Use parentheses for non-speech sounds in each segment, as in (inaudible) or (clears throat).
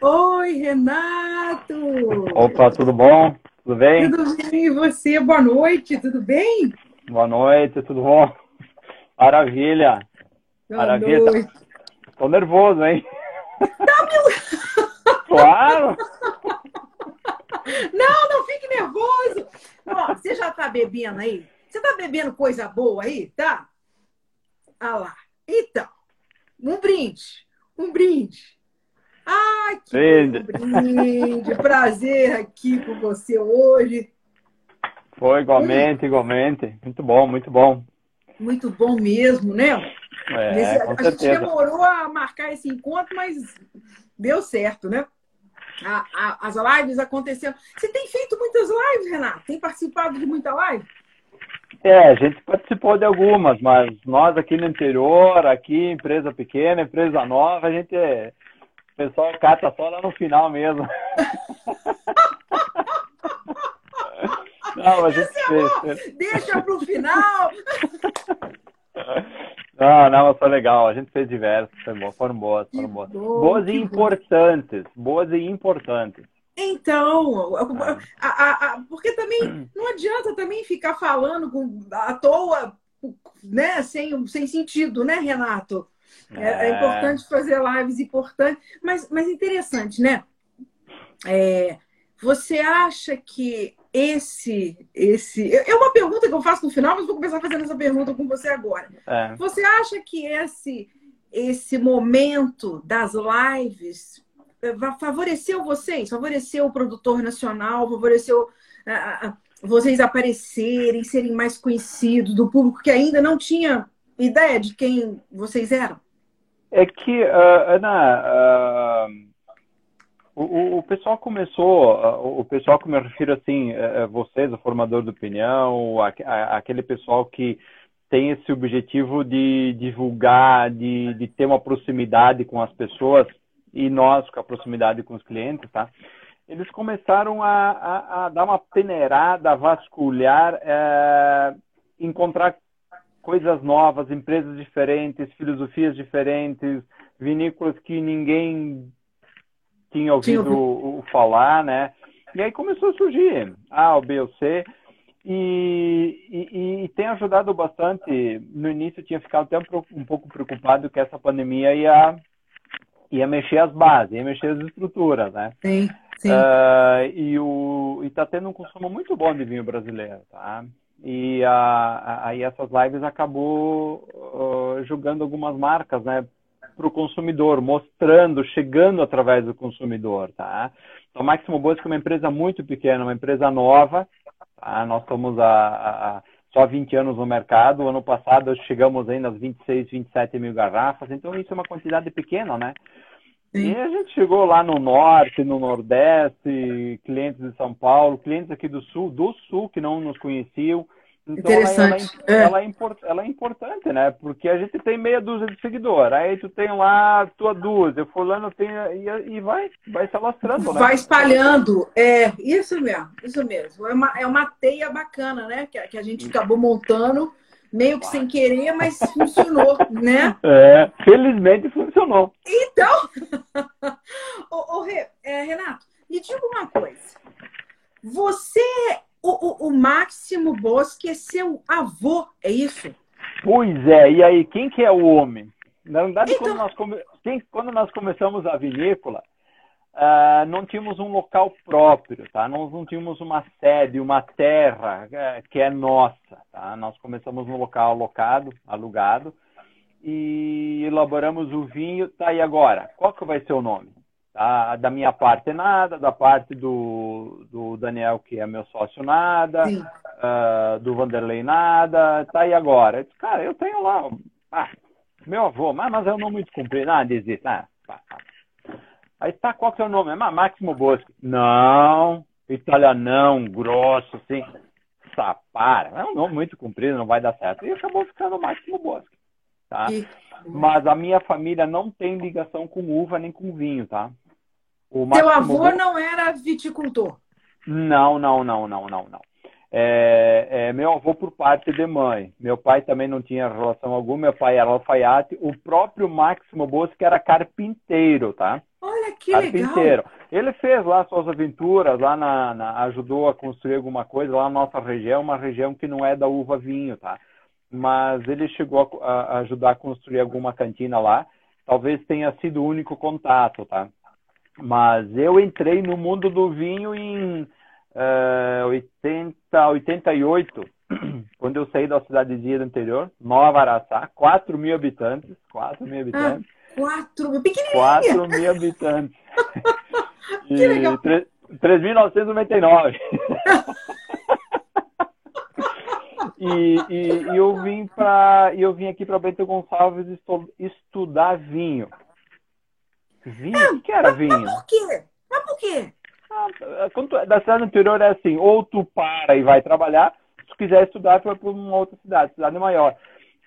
Oi, Renato! Opa, tudo bom? Tudo bem? Tudo bem, e você? Boa noite, tudo bem? Boa noite, tudo bom? Maravilha! Boa Maravilha. noite. Tô nervoso, hein? Tá, meu... Claro! Não, não fique nervoso! Ó, você já tá bebendo aí? Você tá bebendo coisa boa aí, tá? Ah lá. Então, um brinde. Um brinde. Ai, que Brinde. Prazer aqui com você hoje. Foi igualmente, igualmente. Muito bom, muito bom. Muito bom mesmo, né? É, a gente certeza. demorou a marcar esse encontro, mas deu certo, né? A- a- as lives aconteceram. Você tem feito muitas lives, Renato? Tem participado de muita live? É, a gente participou de algumas, mas nós aqui no interior, aqui, empresa pequena, empresa nova, a gente é. O pessoal cata só lá no final mesmo. Não, a gente Isso é fez. Deixa para o final. Não, não, foi legal. A gente fez diversas, foi bom, foram boas, foram boas. bom, Boas e bom. importantes, boas e importantes. Então, a- a- a- porque também não adianta também ficar falando com, à toa, né? Sem, sem sentido, né, Renato? É, é importante fazer lives importantes, mas, mas interessante, né? É, você acha que esse, esse. É uma pergunta que eu faço no final, mas vou começar fazendo essa pergunta com você agora. É. Você acha que esse, esse momento das lives va- favoreceu vocês? Favoreceu o produtor nacional? Favoreceu vocês aparecerem, serem mais conhecidos do público que ainda não tinha ideia de quem vocês eram? É que, ah, Ana, ah, o, o- pessoal começou, ah, o pessoal que me refiro assim, eh, eh, vocês, o formador de opinião, aque- a- aquele pessoal que tem esse objetivo de divulgar, de, de ter uma proximidade com as pessoas e nós com a proximidade com os clientes, tá? Eles começaram a, a- a dar uma peneirada, a vasculhar, eh, encontrar coisas novas, empresas diferentes, filosofias diferentes, vinícolas que ninguém tinha ouvido o falar, né? E aí começou a surgir A, o B, o C, e, e, e tem ajudado bastante. No início tinha ficado até um, pouco preocupado que essa pandemia ia, ia mexer as bases, ia mexer as estruturas, né? Sim, sim. Ah, e o e tá tendo um consumo muito bom de vinho brasileiro, tá? E a, a- aí essas lives acabou ah, jogando algumas marcas, né, para o consumidor, mostrando, chegando através do consumidor, tá? Então, a Máximo Bosque é uma empresa muito pequena, uma empresa nova, tá? Nós estamos há, há só 20 anos no mercado. Ano passado chegamos ainda às 26, 27 mil garrafas, então isso é uma quantidade pequena, né? Sim. E a gente chegou lá no norte, no nordeste, clientes de São Paulo, clientes aqui do sul, do sul que não nos conheciam. Então Interessante. Ela, ela, É. ela é import- ela é importante, né? Porque a gente tem meia dúzia de seguidor, aí tu tem lá a tua dúzia, fulano tem e, e vai, vai se alastrando, né? Vai espalhando. É, isso mesmo, isso mesmo. É uma, é uma teia bacana, né? Que, que a gente acabou montando, meio que sem querer, mas funcionou, né? (laughs) É, felizmente funcionou. Então, (laughs) ô, ô, Re- é, Renato, me diga uma coisa. Você, o, o, o Máximo Bosque é seu avô, é isso? Pois é, e aí, quem que é o homem? Na verdade, Então- quando, nós come... quem- quando nós começamos a vinícola, ah, não tínhamos um local próprio, tá? Nós não tínhamos uma sede, uma terra eh, que é nossa, tá? Nós começamos num local alocado, alugado, e elaboramos o vinho. Tá, e agora? Qual que vai ser o nome? Tá? Da minha parte nada, da parte do, do Daniel, que é meu sócio, nada ah, do Vanderlei nada, tá aí agora. Eu disse, cara, eu tenho lá, ah, meu avô, mas, mas um nome muito comprido, ah, desiste, ah, pá, pá. Aí tá, qual que é o nome? Ah, Máximo Bosco. Não, italianão, grosso, assim, sapara, é um nome muito comprido, não vai dar certo. E acabou ficando Máximo Bosco, tá? Mas a minha família não tem ligação com uva nem com vinho, tá? O Seu Máximo avô Bosco- não era viticultor. não, não, não, não, não, não. É, é, meu avô por parte de mãe. Meu pai também não tinha relação alguma. Meu pai era alfaiate. O próprio Máximo Bosco era carpinteiro, tá? Olha Olha que carpinteiro. legal. Ele fez lá suas aventuras, lá na, na, ajudou a construir alguma coisa lá na nossa região, uma região que não é da uva vinho, tá? Mas ele chegou a, a ajudar a construir alguma cantina lá. Talvez tenha sido o único contato, tá? Mas eu entrei no mundo do vinho em uh, 80, 88, quando eu saí da cidadezinha do interior, Nova Araçá, 4 mil habitantes, 4 mil habitantes. Ah, 4 mil, pequenininha. 4 mil habitantes. (laughs) que legal. 3.999. (laughs) e, e, e, eu vim para eu vim aqui para Bento Gonçalves estudar vinho. Vinho? Ah, o que era vinho? Mas por quê? Mas por quê? Ah, quando, da cidade anterior é assim, ou tu para e vai trabalhar, se tu quiser estudar, tu vai para uma outra cidade, cidade maior.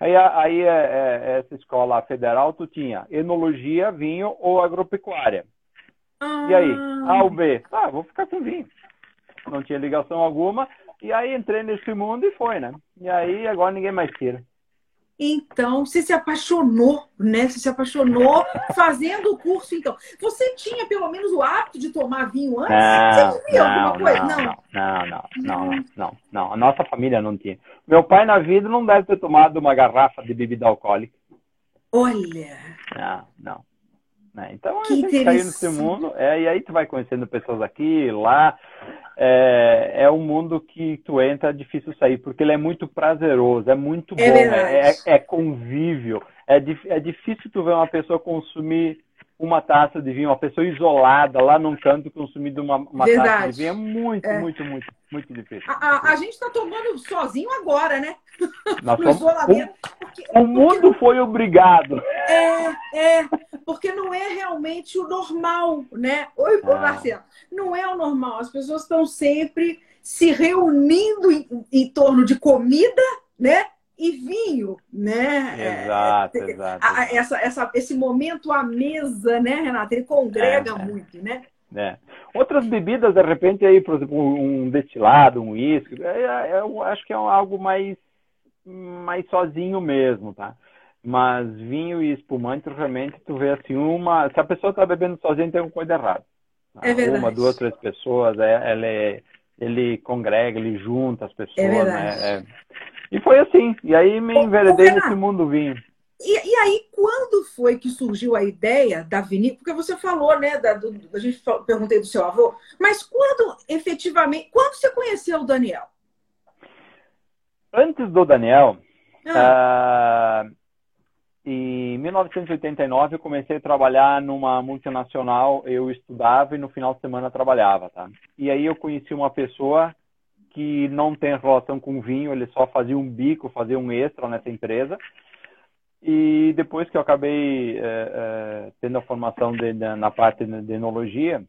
Aí, aí é, é, essa escola federal, tu tinha enologia, vinho ou agropecuária. Ah. E aí? A ou B? Ah, vou ficar com vinho. Não tinha ligação alguma. E aí entrei nesse mundo e foi, né? E aí agora ninguém mais tira. Então, você se apaixonou, né? Você se apaixonou (laughs) fazendo o curso, então. Você tinha pelo menos o hábito de tomar vinho antes? Não, você alguma coisa? Não não. não, não, não, não, não. A nossa família não tinha. Meu pai na vida não deve ter tomado uma garrafa de bebida alcoólica. Olha! Não, não. Né? Então que a gente caiu nesse mundo, é, e aí tu vai conhecendo pessoas aqui, lá. É, é um mundo que tu entra, é difícil sair, porque ele é muito prazeroso, é muito é bom, é, é, é, convívio. É, é difícil tu ver uma pessoa consumir uma taça de vinho, uma pessoa isolada lá num canto consumindo uma, uma taça de vinho. É muito, é. muito, muito, muito difícil. A, a, a gente está tomando sozinho agora, né? Nós (laughs) no isolamento. O, porque, o mundo porque... foi obrigado. É, é, porque não é realmente o normal, né? Oi, ah. Marcelo. Não é o normal. As pessoas estão sempre se reunindo em, em torno de comida, né? E vinho, né? Exato, é, exato. A, essa, essa, esse momento à mesa, né, Renata? Ele congrega é, muito, né? É. Outras bebidas, de repente, aí, por exemplo, um destilado, um uísque, é, é, eu acho que é algo mais, mais sozinho mesmo, tá? Mas vinho e espumante, realmente, tu vê assim, uma. Se a pessoa está bebendo sozinha, tem uma coisa errada. Tá? É verdade. Uma, duas, três pessoas, é, ela é, ele congrega, ele junta as pessoas, é verdade. né? É, e foi assim. E aí me enveredei nesse mundo vinho. E, e, aí, quando foi que surgiu a ideia da vinícola? Porque você falou, né? Da, do, a gente perguntei do seu avô, mas quando efetivamente. Quando você conheceu o Daniel? Antes do Daniel, ah. uh, em 1989 eu comecei a trabalhar numa multinacional. Eu estudava e no final de semana trabalhava, tá? E aí eu conheci uma pessoa que não tem relação com vinho, ele só fazia um bico, fazia um extra nessa empresa. E depois que eu acabei é, é, tendo a formação de, de, na parte de enologia,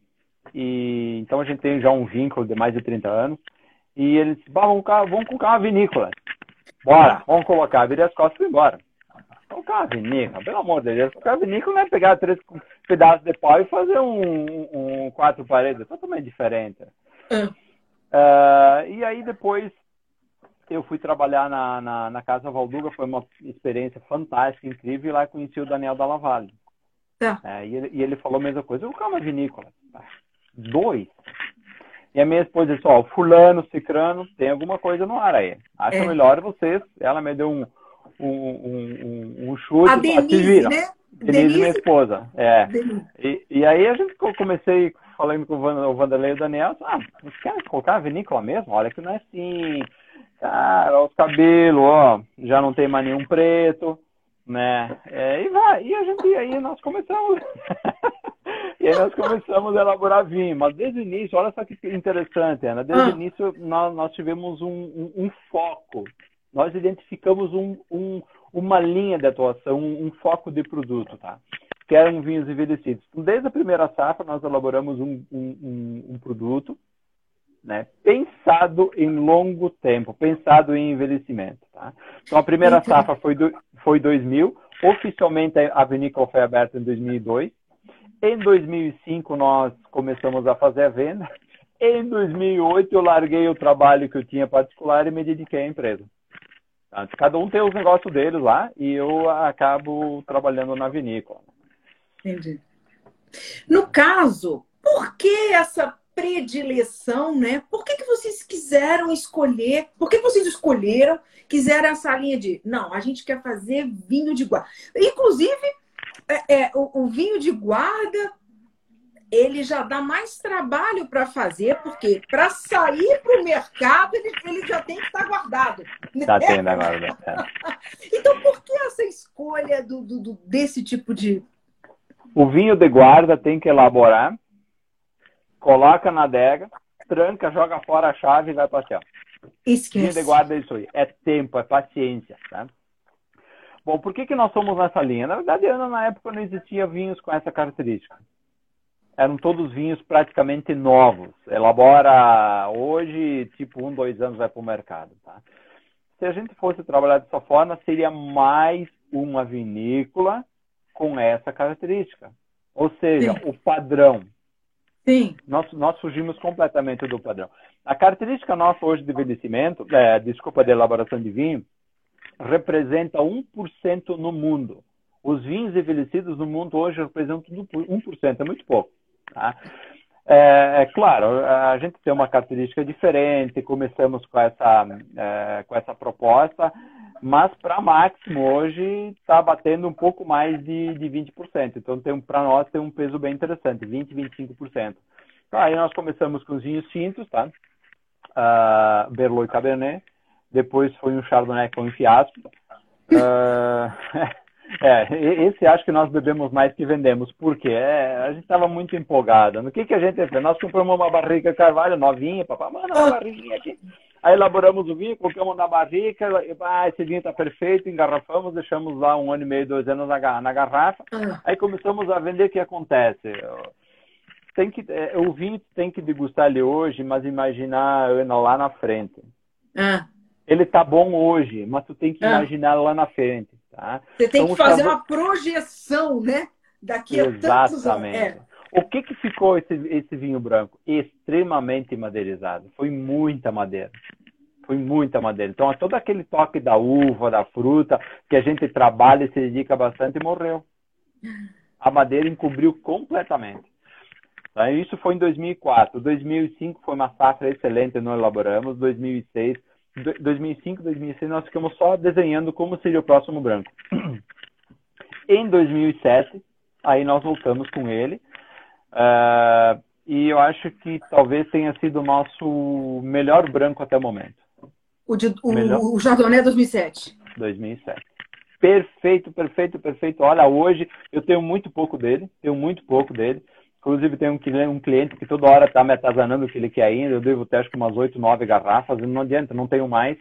e então a gente tem já um vínculo de mais de 30 anos, e ele disse, vamos, vamos colocar uma vinícola. Bora, vamos colocar. Virei as costas e fui embora. Colocar uma vinícola, pelo amor de Deus. Colocar uma vinícola não é pegar três pedaços de pau e fazer um, um, um quatro paredes. É totalmente diferente. Hum. Uh, e aí depois eu fui trabalhar na, na, na, Casa Valduga, foi uma experiência fantástica, incrível, e lá conheci o Daniel da Lavalle. Tá. É, e, ele, e, ele, falou a mesma coisa, eu uma vinícola. Dois? E a minha esposa disse, ó, fulano, cicrano, tem alguma coisa no ar aí. Acho é. melhor vocês. Ela me deu um, um, um, um chute. A Denise, né? Denise, Denise, minha esposa. É. E, e aí a gente comecei falando com o Vanderlei e o Daniel, ah, você quer colocar a vinícola mesmo? Olha que não é assim. Cara, os cabelos, ó, já não tem mais nenhum preto, né? É, e vai, e a gente, aí nós começamos. (laughs) e aí nós começamos a elaborar vinho. Mas desde o início, olha só que interessante, Ana. Desde ah. o início nós, nós tivemos um, um, um foco. Nós identificamos um, um, uma linha de atuação, um, um foco de produto, tá? Que eram vinhos envelhecidos. Então, desde a primeira safra, nós elaboramos um, um, um produto né, pensado em longo tempo, pensado em envelhecimento. Tá? Então, a primeira safra foi, do, foi 2000, oficialmente a vinícola foi aberta em 2002. Em 2005, nós começamos a fazer a venda. Em 2008, eu larguei o trabalho que eu tinha particular e me dediquei à empresa. Tá? Cada um tem os negócios deles lá e eu acabo trabalhando na vinícola. Entendi. No caso, por que essa predileção, né? Por que, que vocês quiseram escolher? Por que vocês escolheram, quiseram essa linha de não, a gente quer fazer vinho de guarda. Inclusive, é, é, o, o vinho de guarda ele já dá mais trabalho para fazer, porque para sair para o mercado ele, ele, já tem que estar tá guardado. Está né? tendo agora. Né? (laughs) então, por que essa escolha do, do, desse tipo de. O vinho de guarda tem que elaborar, coloca na adega, tranca, joga fora a chave e vai para céu. Esquece. Vinho de guarda é isso aí. É tempo, é paciência. Tá? Bom, por que, que nós somos nessa linha? Na verdade, Ana, na época não existia vinhos com essa característica eram todos vinhos praticamente novos. Elabora hoje, tipo, um, dois anos vai para o mercado. Tá? Se a gente fosse trabalhar dessa forma, seria mais uma vinícola com essa característica. Ou seja, Sim. o padrão. Sim. Nós, nós fugimos completamente do padrão. A característica nossa hoje de envelhecimento, é, desculpa, de elaboração de vinho, representa 1% no mundo. Os vinhos envelhecidos no mundo hoje representam 1%, é muito pouco. Tá? É, é, claro, a gente tem uma característica diferente, começamos com essa, é, com essa proposta, mas para máximo hoje está batendo um pouco mais de, de 20%. Então, para nós tem um peso bem interessante, 20%, 25%. Então, aí nós começamos com os vinhos tintos, tá? Uh, Berlot e Cabernet. Depois foi um Chardonnay com um fiasco. Uh, (laughs) É, esse acho que nós bebemos mais que vendemos. Por quê? É, a gente estava muito empolgado. No que, que a gente fez? Nós compramos uma barrica Carvalho novinha, papai, manda uma barriguinha aqui. Aí elaboramos o vinho, colocamos na barrica, ah, esse vinho está perfeito, engarrafamos, deixamos lá um ano e meio, dois anos na, na garrafa. Ah. Aí começamos a vender, o que acontece? Tem que, é, o vinho tem que degustar ele hoje, mas imaginar lá na frente. Ah. Ele tá bom hoje, mas tu tem que ah. imaginar lá na frente. Tá? Você tem então, que fazer uma projeção, né? Daqui a Exatamente. tantos anos. É. O que, que ficou esse, esse vinho branco? Extremamente madeirizado. Foi muita madeira. Foi muita madeira. Então, todo aquele toque da uva, da fruta, que a gente trabalha e se dedica bastante, morreu. A madeira encobriu completamente. Tá? Isso foi em 2004. 2005 foi uma safra excelente, nós elaboramos. 2006 2005, 2006, nós ficamos só desenhando como seria o próximo branco. (clears throat) Em 2007, aí nós voltamos com ele. Uh, e eu acho que talvez tenha sido o nosso melhor branco até o momento. O, de, o, melhor... o Chardonnay 2007. 2007. Perfeito, perfeito, perfeito. Olha, hoje eu tenho muito pouco dele, tenho muito pouco dele. Inclusive, tem um, cliente que toda hora está me atazanando o que ele quer ainda. Eu devo ter acho que umas 8, 9 garrafas. Não adianta, não tenho mais.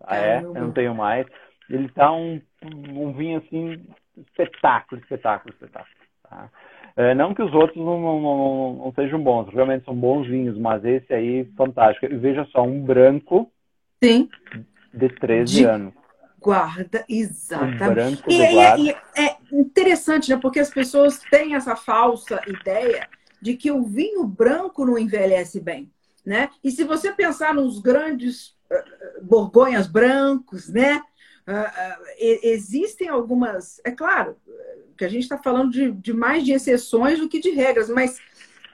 Ah, é, eu não tenho mais. Ele está um, um vinho assim, espetáculo, espetáculo, espetáculo. Tá? É, não que os outros não, não, não, não, sejam bons, realmente são bons vinhos, mas esse aí, fantástico. E veja só, um branco Sim. de 13 de... anos guarda, exatamente. E, guarda. E, e, é interessante, né? Porque as pessoas têm essa falsa ideia de que o vinho branco não envelhece bem, né? E se você pensar nos grandes uh, borgonhas brancos, né? Uh, uh, existem algumas, é claro, que a gente está falando de, de, mais de exceções do que de regras, mas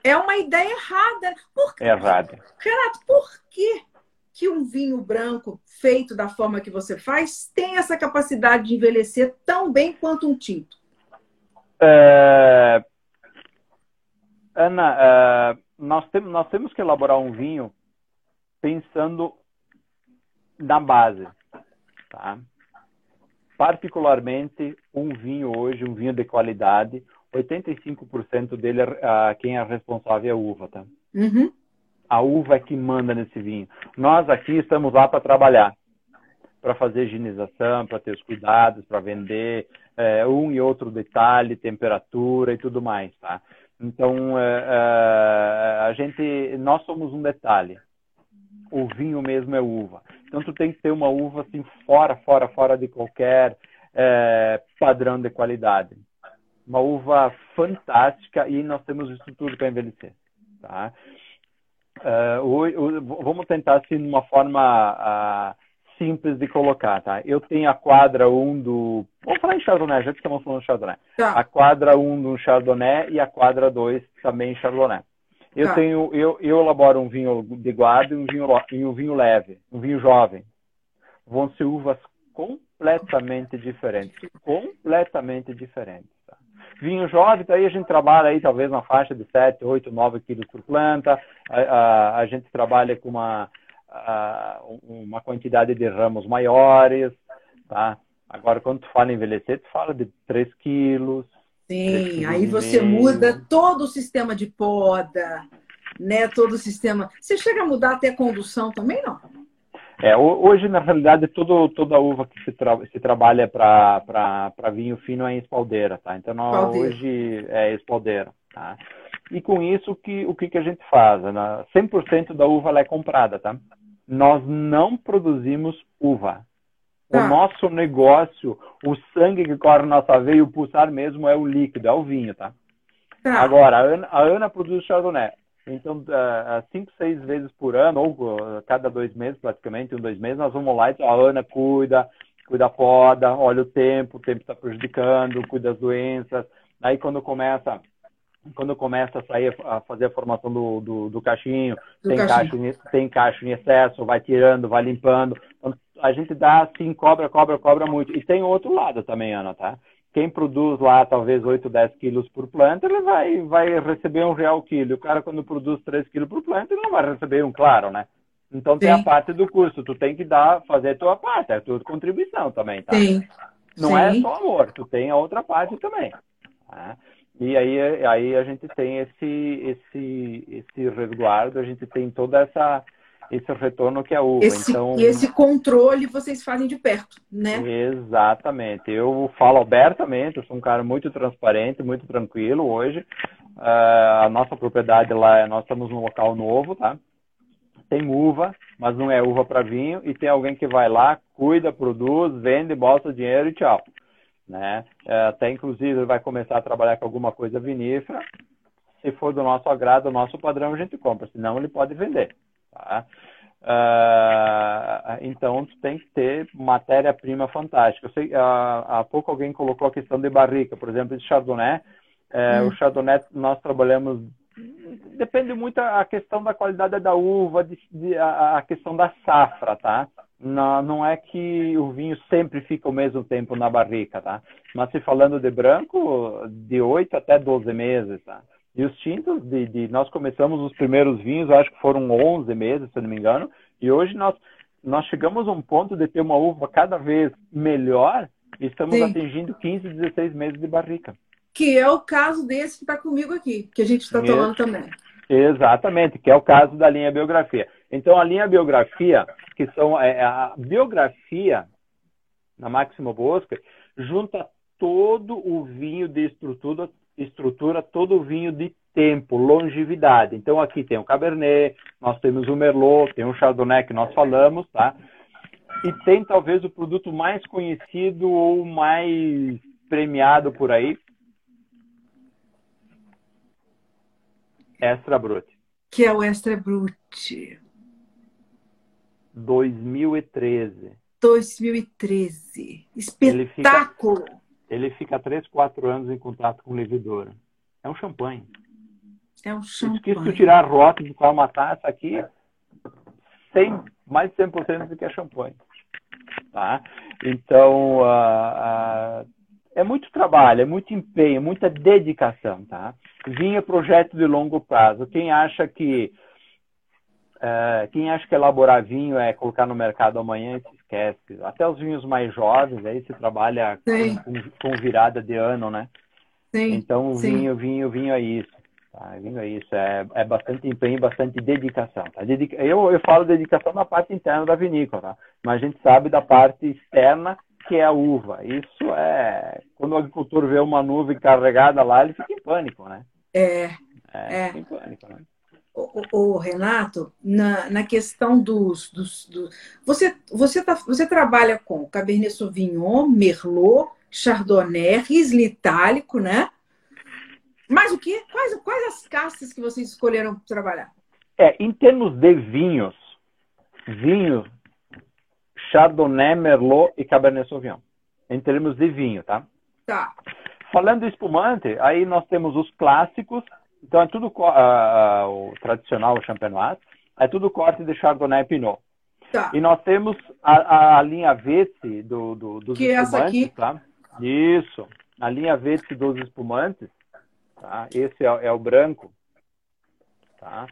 é uma ideia errada. Por, é errada. Renato, por quê? Que um vinho branco feito da forma que você faz tem essa capacidade de envelhecer tão bem quanto um tinto? É... Ana, é... nós, temos, nós temos que elaborar um vinho pensando na base, tá? Particularmente um vinho hoje, um vinho de qualidade, 85% dele, é, quem é responsável é a uva, tá? Uhum a uva é que manda nesse vinho. Nós aqui estamos lá para trabalhar, para fazer higienização, para ter os cuidados, para vender é, um e outro detalhe, temperatura e tudo mais, tá? Então, é, é, a gente, nós somos um detalhe. O vinho mesmo é uva. Então, tu tem que ter uma uva assim fora, fora, fora de qualquer é, padrão de qualidade. Uma uva fantástica e nós temos isso tudo para envelhecer, tá? Uh, o, o, vamos tentar assim de uma forma uh, simples de colocar, tá? Eu tenho a quadra 1 do. Vamos falar em Chardonnay, já que estamos falando de Chardonnay. Tá. A quadra 1 do Chardonnay e a quadra 2 também Chardonnay. Eu tá. tenho, eu, eu elaboro um vinho de guarda e um vinho, e um vinho leve, um vinho jovem. Vão ser uvas completamente diferentes, completamente diferentes. Vinho jovem, daí a gente trabalha aí talvez uma faixa de 7, 8, 9 quilos por planta. A, a, a gente trabalha com uma, a, uma quantidade de ramos maiores, tá? Agora, quando tu fala envelhecer, tu fala de 3 quilos, Sim, aí você muda todo o sistema de poda, né? Todo o sistema. Você chega a mudar até a condução também, não? É, hoje, na realidade, todo, toda uva que se, tra se trabalha para vinho fino é em espaldeira, tá? Então, hoje é espaldeira, tá? E com isso, o que, o que, que a gente faz? Né? 100% da uva é comprada, tá? Nós não produzimos uva. Tá. O nosso negócio, o sangue que corre na nossa veia, o pulsar mesmo é o líquido, é o vinho, tá? tá. Agora, a Ana, a Ana produz Chardonnay. Então, uh, cinco, seis vezes por ano, ou uh, cada dois meses, praticamente, um, dois meses, nós vamos lá e a Ana cuida, cuida a poda, olha o tempo, o tempo está prejudicando, cuida das doenças. Aí, quando começa quando começa a sair a fazer a formação do, do, do cachinho, do tem, cachinho. Cacho, tem cacho em excesso, vai tirando, vai limpando. Então, a gente dá assim, cobra, cobra, cobra muito. E tem outro lado também, Ana, tá? Quem produz lá talvez 8, 10 quilos por planta, ele vai, vai receber um real quilo. O cara, quando produz 3 quilos por planta, ele não vai receber um, claro, né? Então tem Sim. a parte do custo. Tu tem que dar, fazer a tua parte, é a tua contribuição também, tá? Sim. Não é Sim. é só amor, tu tem a outra parte também. Tá? E aí, aí a gente tem esse, esse, esse resguardo, a gente tem toda essa esse retorno que é a uva. Esse, então, esse controle vocês fazem de perto, né? Exatamente. Eu falo abertamente, eu sou um cara muito transparente, muito tranquilo hoje. Uh, a nossa propriedade lá, nós estamos num local novo, tá? Tem uva, mas não é uva para vinho, e tem alguém que vai lá, cuida, produz, vende, bota dinheiro e tchau né? É, até inclusive vai começar a trabalhar com alguma coisa vinífera. Se for do nosso agrado, do nosso padrão, a gente compra. Senão, ele pode vender. Tá? Uh, então, tem que ter matéria-prima fantástica. Eu sei, uh, há pouco alguém colocou a questão de barrica, por exemplo, de Chardonnay. Uh, hum. O Chardonnay nós trabalhamos depende muito a questão da qualidade da uva, de, de, a, a, questão da safra, tá? Não, não é que o vinho sempre fica o mesmo tempo na barrica, tá? Mas se falando de branco, de 8 até 12 meses, tá? E os tintos, de, de, nós começamos os primeiros vinhos, acho que foram 11 meses, se não me engano, e hoje nós, nós chegamos a um ponto de ter uma uva cada vez melhor e estamos Sim. atingindo 15, 16 meses de barrica. Que é o caso desse que está comigo aqui, que a gente está tomando também. Exatamente, que é o caso da linha biografia. Então, a linha biografia, que são é, a biografia na Máximo Bosca, junta todo o vinho de estrutura, estrutura, todo o vinho de tempo, longevidade. Então, aqui tem o Cabernet, nós temos o Merlot, tem o Chardonnay que nós falamos, tá? E tem talvez o produto mais conhecido ou mais premiado por aí, Extra Brut. Que é o Extra Brut. 2013. 2013. Espetáculo! Ele fica, ele fica 3, 4 anos em contato com levedura. É um champanhe. É um champanhe. Se tu tirar a rota de qual uma taça aqui, 100, mais de 100% do que é champanhe. Tá? Então, uh, uh, é muito trabalho, é muito empenho, muita dedicação, tá? Vinha projeto de longo prazo. Quem acha que uh, quem acha que elaborar vinho é colocar no mercado amanhã esquece. Até os vinhos mais jovens aí se trabalha com, com, virada de ano, né? Sim, então vinho, sim. vinho, vinho é isso. Tá? Vinho é isso, é, é bastante empenho, bastante dedicação. Tá? Dedica... Eu, eu falo dedicação na parte interna da vinícola, tá? mas a gente sabe da parte externa que é a uva. Isso é. Quando o agricultor vê uma nuvem carregada lá, ele fica em pânico, né? É. É, é. em pânico, né? O, Renato, na, na questão dos. dos, dos você, você, tá, você trabalha com Cabernet Sauvignon, Merlot, Chardonnay, Riesling Itálico, né? Mas o que? Quais, quais as castas que vocês escolheram trabalhar? É, em termos de vinhos, vinho Chardonnay, Merlot e Cabernet Sauvignon. Em termos de vinho, tá? Tá. Falando de espumante, aí nós temos os clássicos. Então é tudo uh, o tradicional, o champenoise. É tudo corte de Chardonnay Pinot. Tá. E nós temos a, a linha Vete do, do, dos que espumantes, é essa aqui? tá? Isso. A linha Vete dos espumantes, tá? Esse é, é o branco. Tá?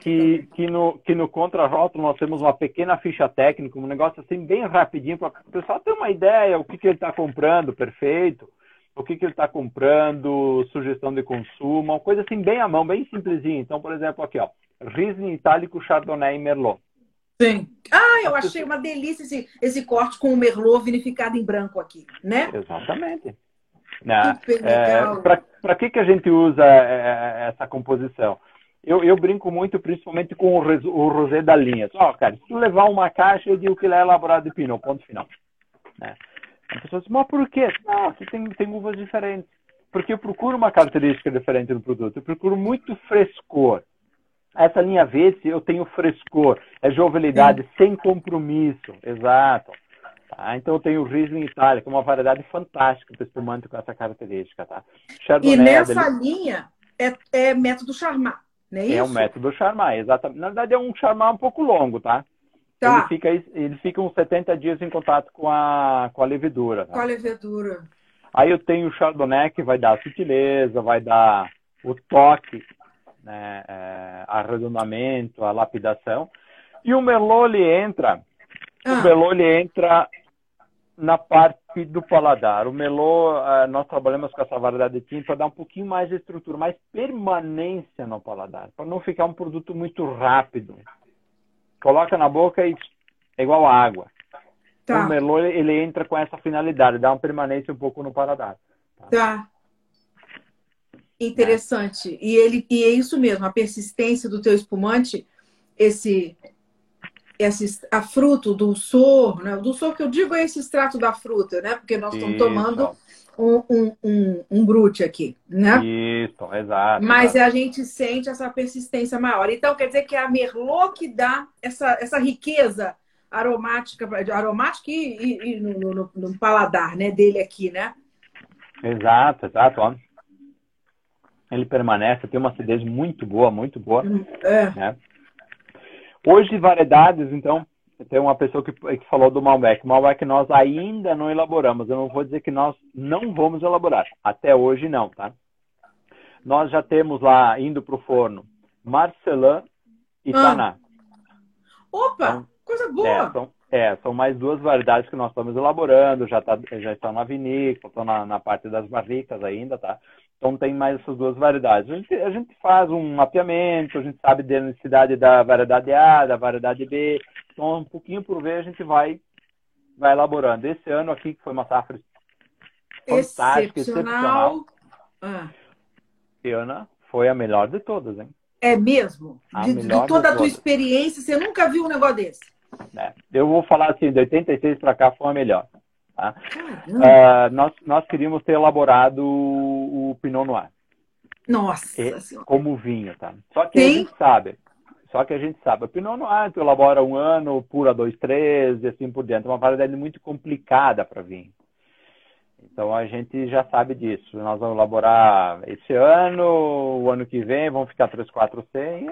Que, que, no, que no contrarótulo nós temos uma pequena ficha técnica, um negócio assim bem rapidinho para o pessoal ter uma ideia o que, que ele está comprando, perfeito, o que, que ele está comprando, sugestão de consumo, uma coisa assim bem à mão, bem simplesinha. Então, por exemplo, aqui, ó, Riesling Itálico, Chardonnay e Merlot. Sim. Ah, eu achei uma delícia esse, esse corte com o Merlot vinificado em branco aqui, né? Exatamente. Né? É, Para que, que a gente usa é, é, essa composição? Eu, eu brinco muito, principalmente com o, o rosé da linha. Ó, oh, cara, se tu levar uma caixa, eu digo que ele é elaborado de pinot, ponto final. Né? As pessoas dizem, mas por quê? Não, você tem, tem uvas diferentes. Porque eu procuro uma característica diferente no produto. Eu procuro muito frescor. Essa linha verde, eu tenho frescor, é jovialidade Sim. sem compromisso. Exato. Tá? Então eu tenho o Riesling Itália, que é uma variedade fantástica para espumante com essa característica. Tá? Chardonnay, e nessa linha é, é método Charmat, não é isso? É um método Charmat, exatamente. Na verdade é um Charmat um pouco longo, tá? Tá. Ele fica, ele fica uns 70 dias em contato com a, com a levedura. Tá? Com a levedura. Aí eu tenho o Chardonnay, que vai dar a sutileza, vai dar o toque né, é, arredondamento, a lapidação. E o Merlot ele entra, ah. o Merlot ele entra na parte do paladar. O Merlot, uh, nós trabalhamos com essa variedade de tinta para dar um pouquinho mais de estrutura, mais permanência no paladar, para não ficar um produto muito rápido. Coloca na boca e é igual água. Tá. O Merlot ele entra com essa finalidade, dá uma permanência um pouco no paladar. Tá. tá. Interessante. E ele e é isso mesmo, a persistência do teu espumante, esse esse a fruto do sor, né? Do sor que eu digo é esse extrato da fruta, né? Porque nós estamos tomando um, um, um, um brute aqui, né? Isso, exato. Mas exato. a gente sente essa persistência maior. Então, quer dizer que é a Merlot que dá essa, essa riqueza aromática, aromática e, e, e no, no, no, paladar né, dele aqui, né? Exato, exato ele permanece, tem uma acidez muito boa, muito boa. É. Né? Hoje, variedades, então, tem uma pessoa que, que falou do Malbec. Malbec nós ainda não elaboramos. Eu não vou dizer que nós não vamos elaborar. Até hoje, não, tá? Nós já temos lá, indo para o forno, Marcelin e ah. Taná. Opa, então, coisa boa! É, são, é, são mais duas variedades que nós estamos elaborando. Já, tá, já estão na vinícola, estão na, na parte das barricas ainda, tá? Então tem mais essas duas variedades. A gente, a gente faz um mapeamento, a gente sabe da necessidade da variedade A, da variedade B. Então, um pouquinho por vez a gente vai, vai elaborando. Esse ano aqui, que foi uma safra fantástica, excepcional. excepcional. Ah. Ana foi a melhor de todas, hein? É mesmo? De, de, toda a tua experiência, você nunca viu um negócio desse? É. Eu vou falar assim, de 86 para cá foi a melhor. Tá? Uh, nós, nós queríamos ter elaborado o, o Pinot Noir. Nossa e, Como vinho, tá? Só que Sim. a gente sabe. Só que a gente sabe. O Pinot Noir tu elabora um ano, pura dois, três e assim por diante. É uma variedade muito complicada para vinho. Então a gente já sabe disso. Nós vamos elaborar esse ano, o ano que vem, vão ficar três, quatro, cem.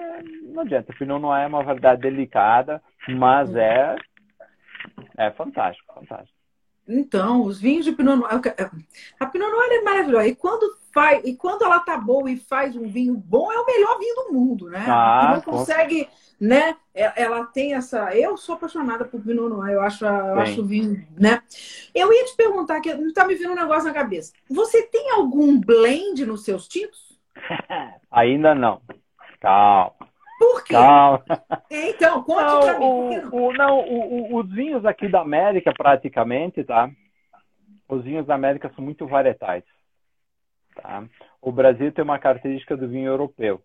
Não adianta. O Pinot Noir é uma variedade delicada, mas é, é fantástico, fantástico. Então, os vinhos de Pinot Noir. A Pinot Noir é maravilhosa. E quando, faz, e quando ela tá boa e faz um vinho bom, é o melhor vinho do mundo, né? Ah, não consegue, né? É, ela tem essa. Eu sou apaixonada por Pinot Noir, eu acho, eu acho o vinho, né? Eu ia te perguntar, que tá me vindo um negócio na cabeça. Você tem algum blend nos seus tintos? (laughs) Ainda não. Calma. Por quê? Calma. Então, conte não, pra mim. O, o, não, o, os vinhos aqui da América, praticamente, tá? Os vinhos da América são muito varietais. Tá? O Brasil tem uma característica do vinho europeu.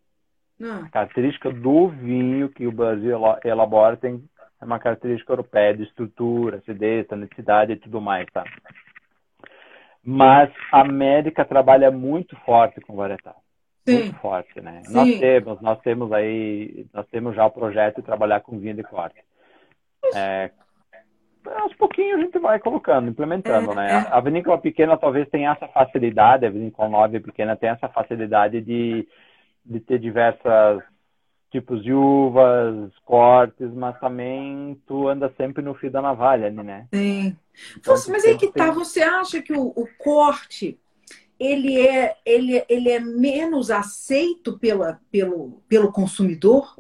Não. Ah. A característica do vinho que o Brasil elabora tem uma característica europeia de estrutura, acidez, tonicidade e tudo mais, tá? Mas a América trabalha muito forte com varietal. Sim. muito forte, né? Sim. Nós temos, nós temos aí, nós temos já o projeto de trabalhar com vinho de corte. É, aos pouquinhos a gente vai colocando, implementando, é, né? É. A vinícola pequena talvez tenha essa facilidade, a vinícola nova e pequena tem essa facilidade de, de ter diversas tipos de uvas, cortes, mas também tu anda sempre no fio da navalha ali, né? Sim. Então, mas aí que tá, você acha que o, o, corte ele é, ele, ele é menos aceito pela, pelo, pelo consumidor?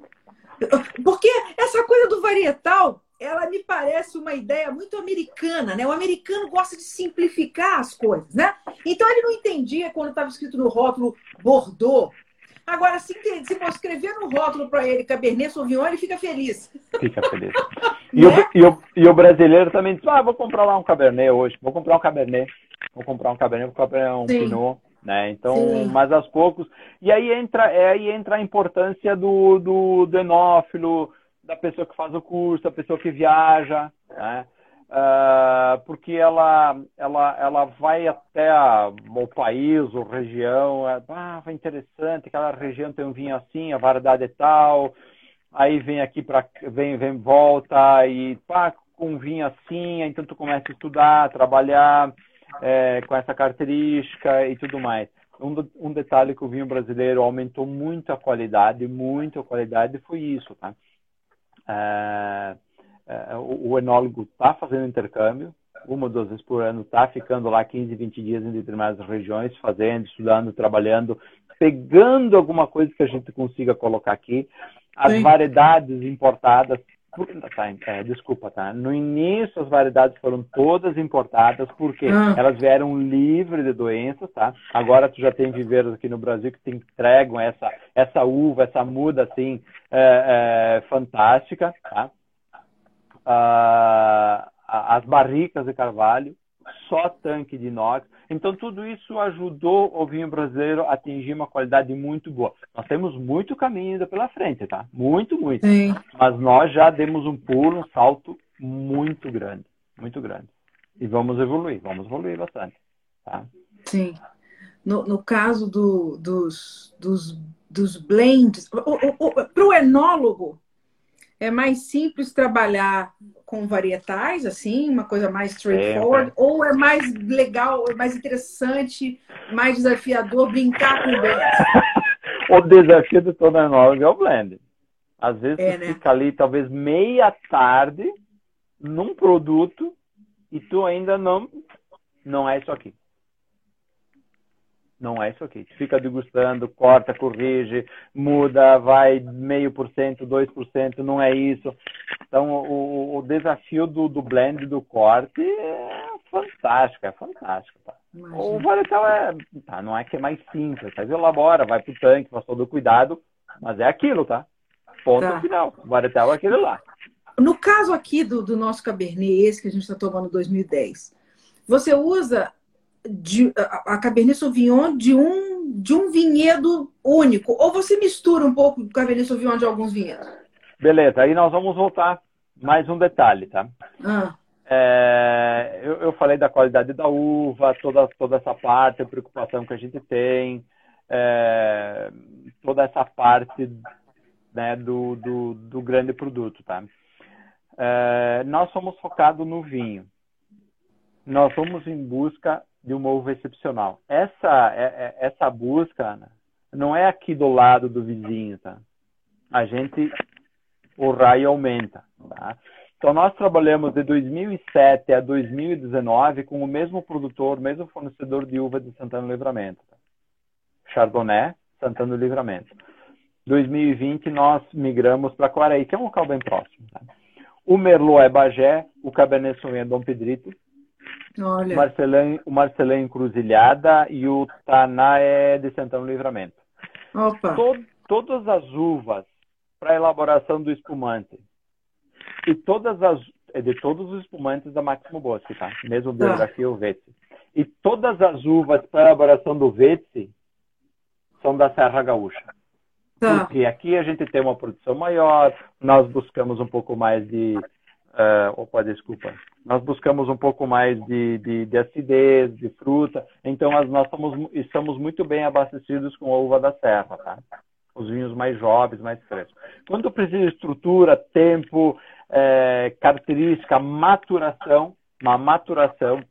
Porque essa coisa do varietal, ela me parece uma ideia muito americana, né? O americano gosta de simplificar as coisas, né? Então ele não entendia quando estava escrito no rótulo Bordeaux, Agora, se, se escrever no rótulo para ele Cabernet Sauvignon, ele fica feliz. Fica feliz. (laughs) E, né? o, e, o, e o brasileiro também diz, ah, vou comprar lá um Cabernet hoje, vou comprar um Cabernet, vou comprar um Cabernet, vou comprar um Sim. Pinot, né? Então, Sim. mas aos poucos. E aí entra, é, aí entra a importância do, do, do enófilo, da pessoa que faz o curso, da pessoa que viaja, né? Uh, porque ela, ela, ela vai até a, o país ou região, é, ah, vai interessante, aquela região tem um vinho assim, a variedade é tal, aí vem aqui para vem, vem volta e pá, com um vinho assim, então tu começa a estudar, trabalhar é, com essa característica e tudo mais. Um, um detalhe que o vinho brasileiro aumentou muito a qualidade, muito a qualidade foi isso, tá? É, o, o enólogo está fazendo intercâmbio, uma ou duas vezes por ano, está ficando lá 15, 20 dias em determinadas regiões, fazendo, estudando, trabalhando, pegando alguma coisa que a gente consiga colocar aqui. As Sim. variedades importadas, tá, é, desculpa, tá? No início as variedades foram todas importadas porque ah. elas vieram livres de doenças, tá? Agora tu já tem viveiros aqui no Brasil que te entregam essa, essa uva, essa muda assim é, é, fantástica, tá? As barricas de carvalho, só tanque de inox. Então, tudo isso ajudou o vinho brasileiro a atingir uma qualidade muito boa. Nós temos muito caminho ainda pela frente, tá? Muito, muito. Sim. Mas nós já demos um pulo, um salto muito grande. Muito grande. E vamos evoluir, vamos evoluir bastante. Tá? Sim. No, no caso do, dos, dos, dos blends, para o enólogo, é mais simples trabalhar com varietais, assim, uma coisa mais straightforward, é, é. ou é mais legal, é mais interessante, mais desafiador brincar com o blend? (laughs) o desafio de toda nova é o blend. Às vezes é, né? fica ali talvez meia tarde num produto e tu ainda não não é isso aqui. Não é isso aqui. Fica degustando, corta, corrige, muda, vai meio por cento, dois por cento, não é isso. Então, o, o desafio do, do blend, do corte, é fantástico, é fantástico. Tá? O varietal é, tá, não é que é mais simples, mas elabora, vai pro tanque, faz todo o cuidado, mas é aquilo, tá? Ponto tá. final. O varietal é aquele lá. No caso aqui do, do nosso Cabernet, esse que a gente está tomando 2010, você usa de, a, a Cabernet Sauvignon de um, de um vinhedo único? Ou você mistura um pouco Cabernet Sauvignon de alguns vinhedos? Beleza, aí nós vamos voltar mais um detalhe, tá? Ah. É, eu, eu, falei da qualidade da uva, toda, toda essa parte, a preocupação que a gente tem, é, toda essa parte né, do, do, do, grande produto, tá? É, nós somos focados no vinho. Nós vamos em busca de uma uva excepcional. Essa, é, é, essa busca não é aqui do lado do vizinho, tá? A gente, o raio aumenta, tá? Então, nós trabalhamos de 2007 a 2019 com o mesmo produtor, mesmo fornecedor de uva de Santana do Livramento. Tá? Chardonnay, Santana do Livramento. 2020, nós migramos para Quaraí, que é um local bem próximo. Tá? O Merlot é Bagé, o Cabernet Sauvignon é Dom Pedrito, Olha. Marcelão, o Marcelão Encruzilhada e o Tanaé de Santana Livramento. Opa. Tod, todas as uvas para elaboração do espumante e todas as é de todos os espumantes da Máximo Bosque, tá? Mesmo tá. biografia ah. o Vetsi. E todas as uvas para elaboração do Vetsi são da Serra Gaúcha. Tá. Porque aqui a gente tem uma produção maior, nós buscamos um pouco mais de Uh, opa, desculpa. Nós buscamos um pouco mais de, de, de acidez, de fruta. Então, nós somos, estamos muito bem abastecidos com a uva da serra, tá? Os vinhos mais jovens, mais frescos. Quando precisa de estrutura, tempo, é, característica maturação, uma maturação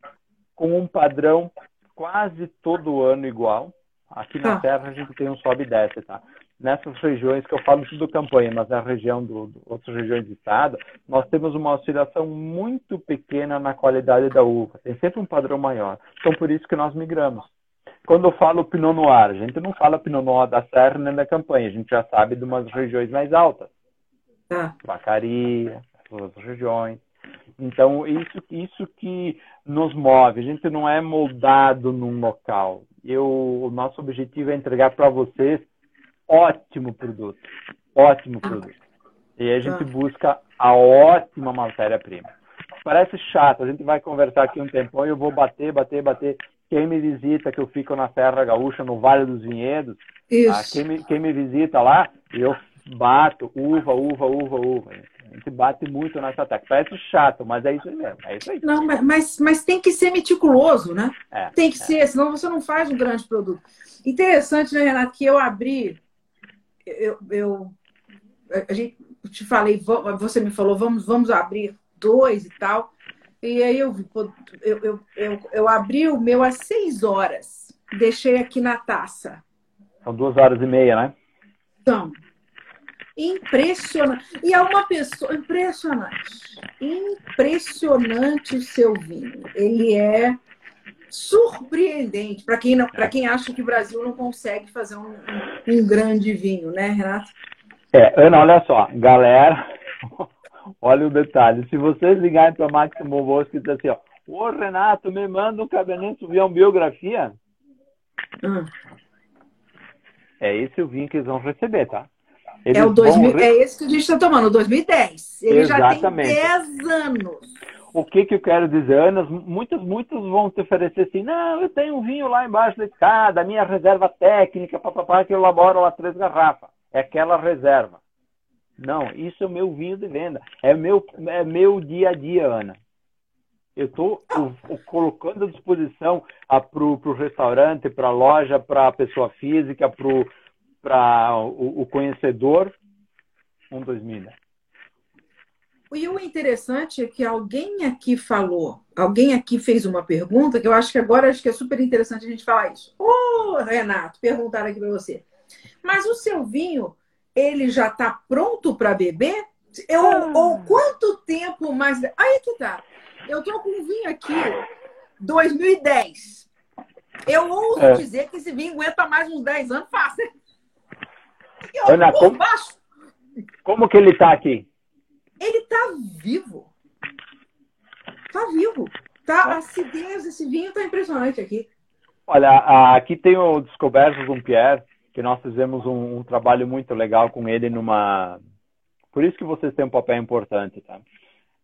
com um padrão quase todo ano igual. Aqui na ah. Serra a gente tem um sobe e desce, tá? Nessas regiões que eu falo tudo campanha, mas na região do, do outras regiões do estado, nós temos uma oscilação muito pequena na qualidade da uva. Tem sempre um padrão maior. Então por isso que nós migramos. Quando eu falo Pinot Noir, a gente não fala Pinot Noir da Serra nem da campanha, a gente já sabe de umas regiões mais altas. Ah. Vacaria, outras regiões. Então, isso, isso que nos move. A gente não é moldado num local. Eu, o nosso objetivo é entregar para vocês ótimo produto. Ótimo produto. E a gente busca a ótima matéria-prima. Parece chato, a gente vai conversar aqui um tempão e eu vou bater, bater, bater. Quem me visita, que eu fico na Serra Gaúcha, no Vale dos Vinhedos, ah, quem, me, quem me visita lá, eu bato uva, uva, uva, uva. A gente bate muito nessa tecla. Parece chato, mas é isso mesmo. É isso aí. Não, mas, mas tem que ser meticuloso, né? É, tem que é. ser, senão você não faz um grande produto. Interessante, né, Renato, que eu abri. Eu, eu a gente te falei, você me falou, vamos, vamos abrir dois e tal. E aí eu, eu, eu, eu, eu abri o meu às seis horas. Deixei aqui na taça. São duas horas e meia, né? Então, Impressionante. E é uma pessoa. Impressionante. Impressionante o seu vinho. Ele é surpreendente para quem, não, quem acha que o Brasil não consegue fazer um, um, grande vinho, né, Renato? É, Ana, olha só, galera, (laughs) olha o detalhe. Se vocês ligarem para Máximo Bosco e dizer assim, ó, ô Renato, me manda um Cabernet Sauvignon biografia. Hum. É esse o vinho que eles vão receber, tá? é, o 2000, vão... é esse que a gente está tomando, o 2010. Ele Exatamente. já tem 10 anos. O que, que eu quero dizer, Ana? Muitos, muitos vão te oferecer assim, não, eu tenho um vinho lá embaixo da escada, minha reserva técnica, papapá, que eu elaboro lá três garrafas. É aquela reserva. Não, isso é o meu vinho de venda. É meu, é meu dia a dia, Ana. Eu estou colocando à disposição para o restaurante, para a loja, para a pessoa física, para o, o, conhecedor, um 2010. E o interessante é que alguém aqui falou, alguém aqui fez uma pergunta que eu acho que agora acho que é super interessante a gente falar isso. Ô, oh, Renato, perguntaram aqui para você. Mas o seu vinho, ele já está pronto para beber? Eu, ah. Ou quanto tempo mais. Aí que tá. Eu tô com um vinho aqui, 2010. Eu ouso é. dizer que esse vinho aguenta mais uns 10 anos fácil. Ana, como, como que ele está aqui? Ele está vivo. Está vivo. Tá, a acidez desse vinho está impressionante aqui. Olha, aqui tem o Descobertos um Pierre, que nós fizemos um, um, trabalho muito legal com ele numa... Por isso que vocês têm um papel importante, tá?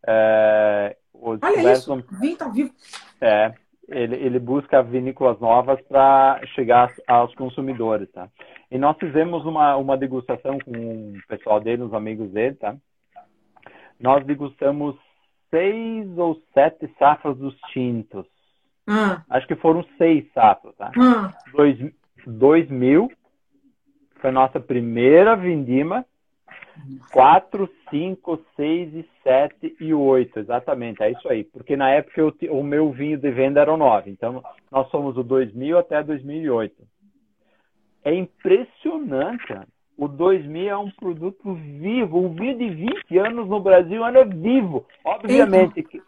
É, Olha isso, o vinho está vivo. É, ele, ele busca vinícolas novas para chegar aos consumidores, tá? E nós fizemos uma, uma degustação com o pessoal dele, os amigos dele, tá? Nós degustamos seis ou sete safras dos tintos. Ah. Acho que foram seis safras, tá? Ah. Dois, 2000 foi a nossa primeira vindima. 4, 5, 6 e 7 e 8, exatamente, é isso aí. Porque na época eu, o meu vinho de venda era o 9. Então, nós somos do 2000 até 2008. É impressionante. O 2000 é um produto vivo. Um vinho de 20 anos no Brasil ainda é vivo. Obviamente, que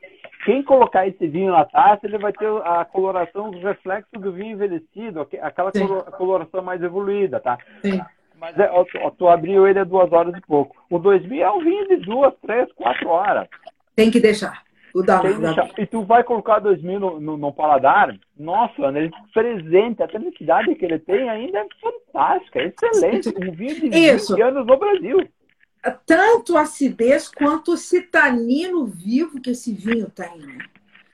quem colocar esse vinho na taça, ele vai ter a coloração, os reflexos do vinho envelhecido, aquela Sim. coloração mais evoluída, tá? Sim. Mas é, tu abriu ele a duas horas e pouco. O 2000 é um vinho de duas, três, quatro horas. Tem que deixar. O da, Tem deixar. E tu vai colocar 2000 no, no, no paladar, nossa, ele presente, a densidade que ele tem ainda é fantástica, é excelente. Um vinho de 20 Isso. anos no Brasil. Tanto acidez quanto o citanino vivo que esse vinho tem, né?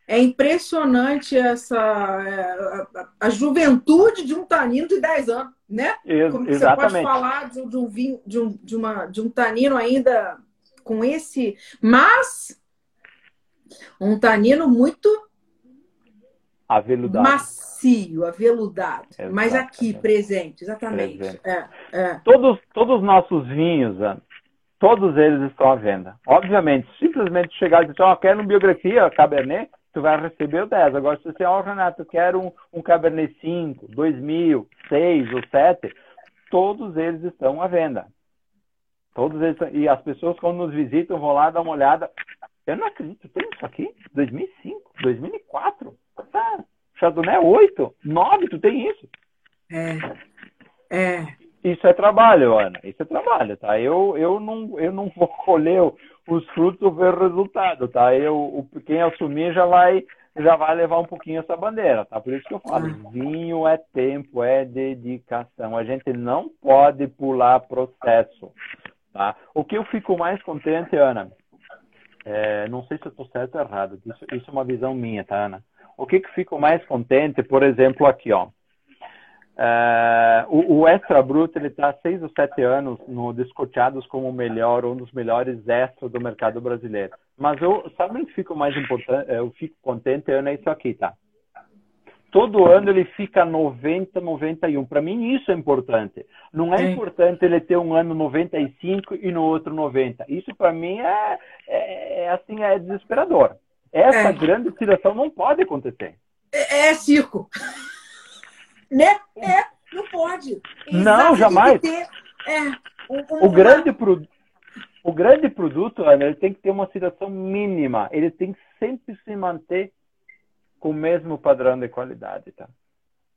É impressionante essa é, a, a, juventude de um tanino de 10 anos, né? Como Exatamente. você pode falar de, de um vinho, de um, de, uma, de um tanino ainda com esse, mas um tanino muito aveludado. macio, aveludado, Exatamente. mas aqui presente, exatamente. Presente. É, é. Todos todos os nossos vinhos, todos eles estão à venda. Obviamente, simplesmente chegar e dizer, ó, oh, quero uma biografia, Cabernet, tu vai receber o 10. Agora, se você, ó, oh, Renato, eu quero um, um Cabernet 5, 2000, 6 ou 7, todos eles estão à venda. Todos eles, e as pessoas quando nos visitam vão lá dar uma olhada. Eu não acredito, tem isso aqui? 2005, 2004? Tá. Chardonnay 8, 9, tu tem isso? É. É. Isso é trabalho, Ana. Isso é trabalho, tá? Eu, eu, não, eu não vou colher os frutos ou ver o resultado, tá? Eu, quem assumir já vai, já vai levar um pouquinho essa bandeira, tá? Por isso que eu falo, ah. vinho é tempo, é dedicação. A gente não pode pular processo, tá? O que eu fico mais contente, Ana, é, não sei se estou certo ou errado, isso, isso é uma visão minha, tá, Ana? O que que fico mais contente, por exemplo, aqui, ó. Uh, o, o, Extra Bruto ele está há seis ou sete anos no como o melhor, um dos melhores extras do mercado brasileiro. Mas eu, sabe o que fico mais importante, eu fico contente, Ana, é isso aqui, tá? Todo ano ele fica 90, 91. Para mim isso é importante. Não é Sim. importante ele ter um ano 95 e no outro 90. Isso para mim é, é, é, assim, é desesperador. Essa é. grande situação não pode acontecer. É, é circo. (laughs) Né? É, não pode. não, jamais. Ter, é, um, um, o, grande pro, o grande produto, Ana, ele tem que ter uma situação mínima. Ele tem que sempre se manter com o mesmo padrão de qualidade, tá?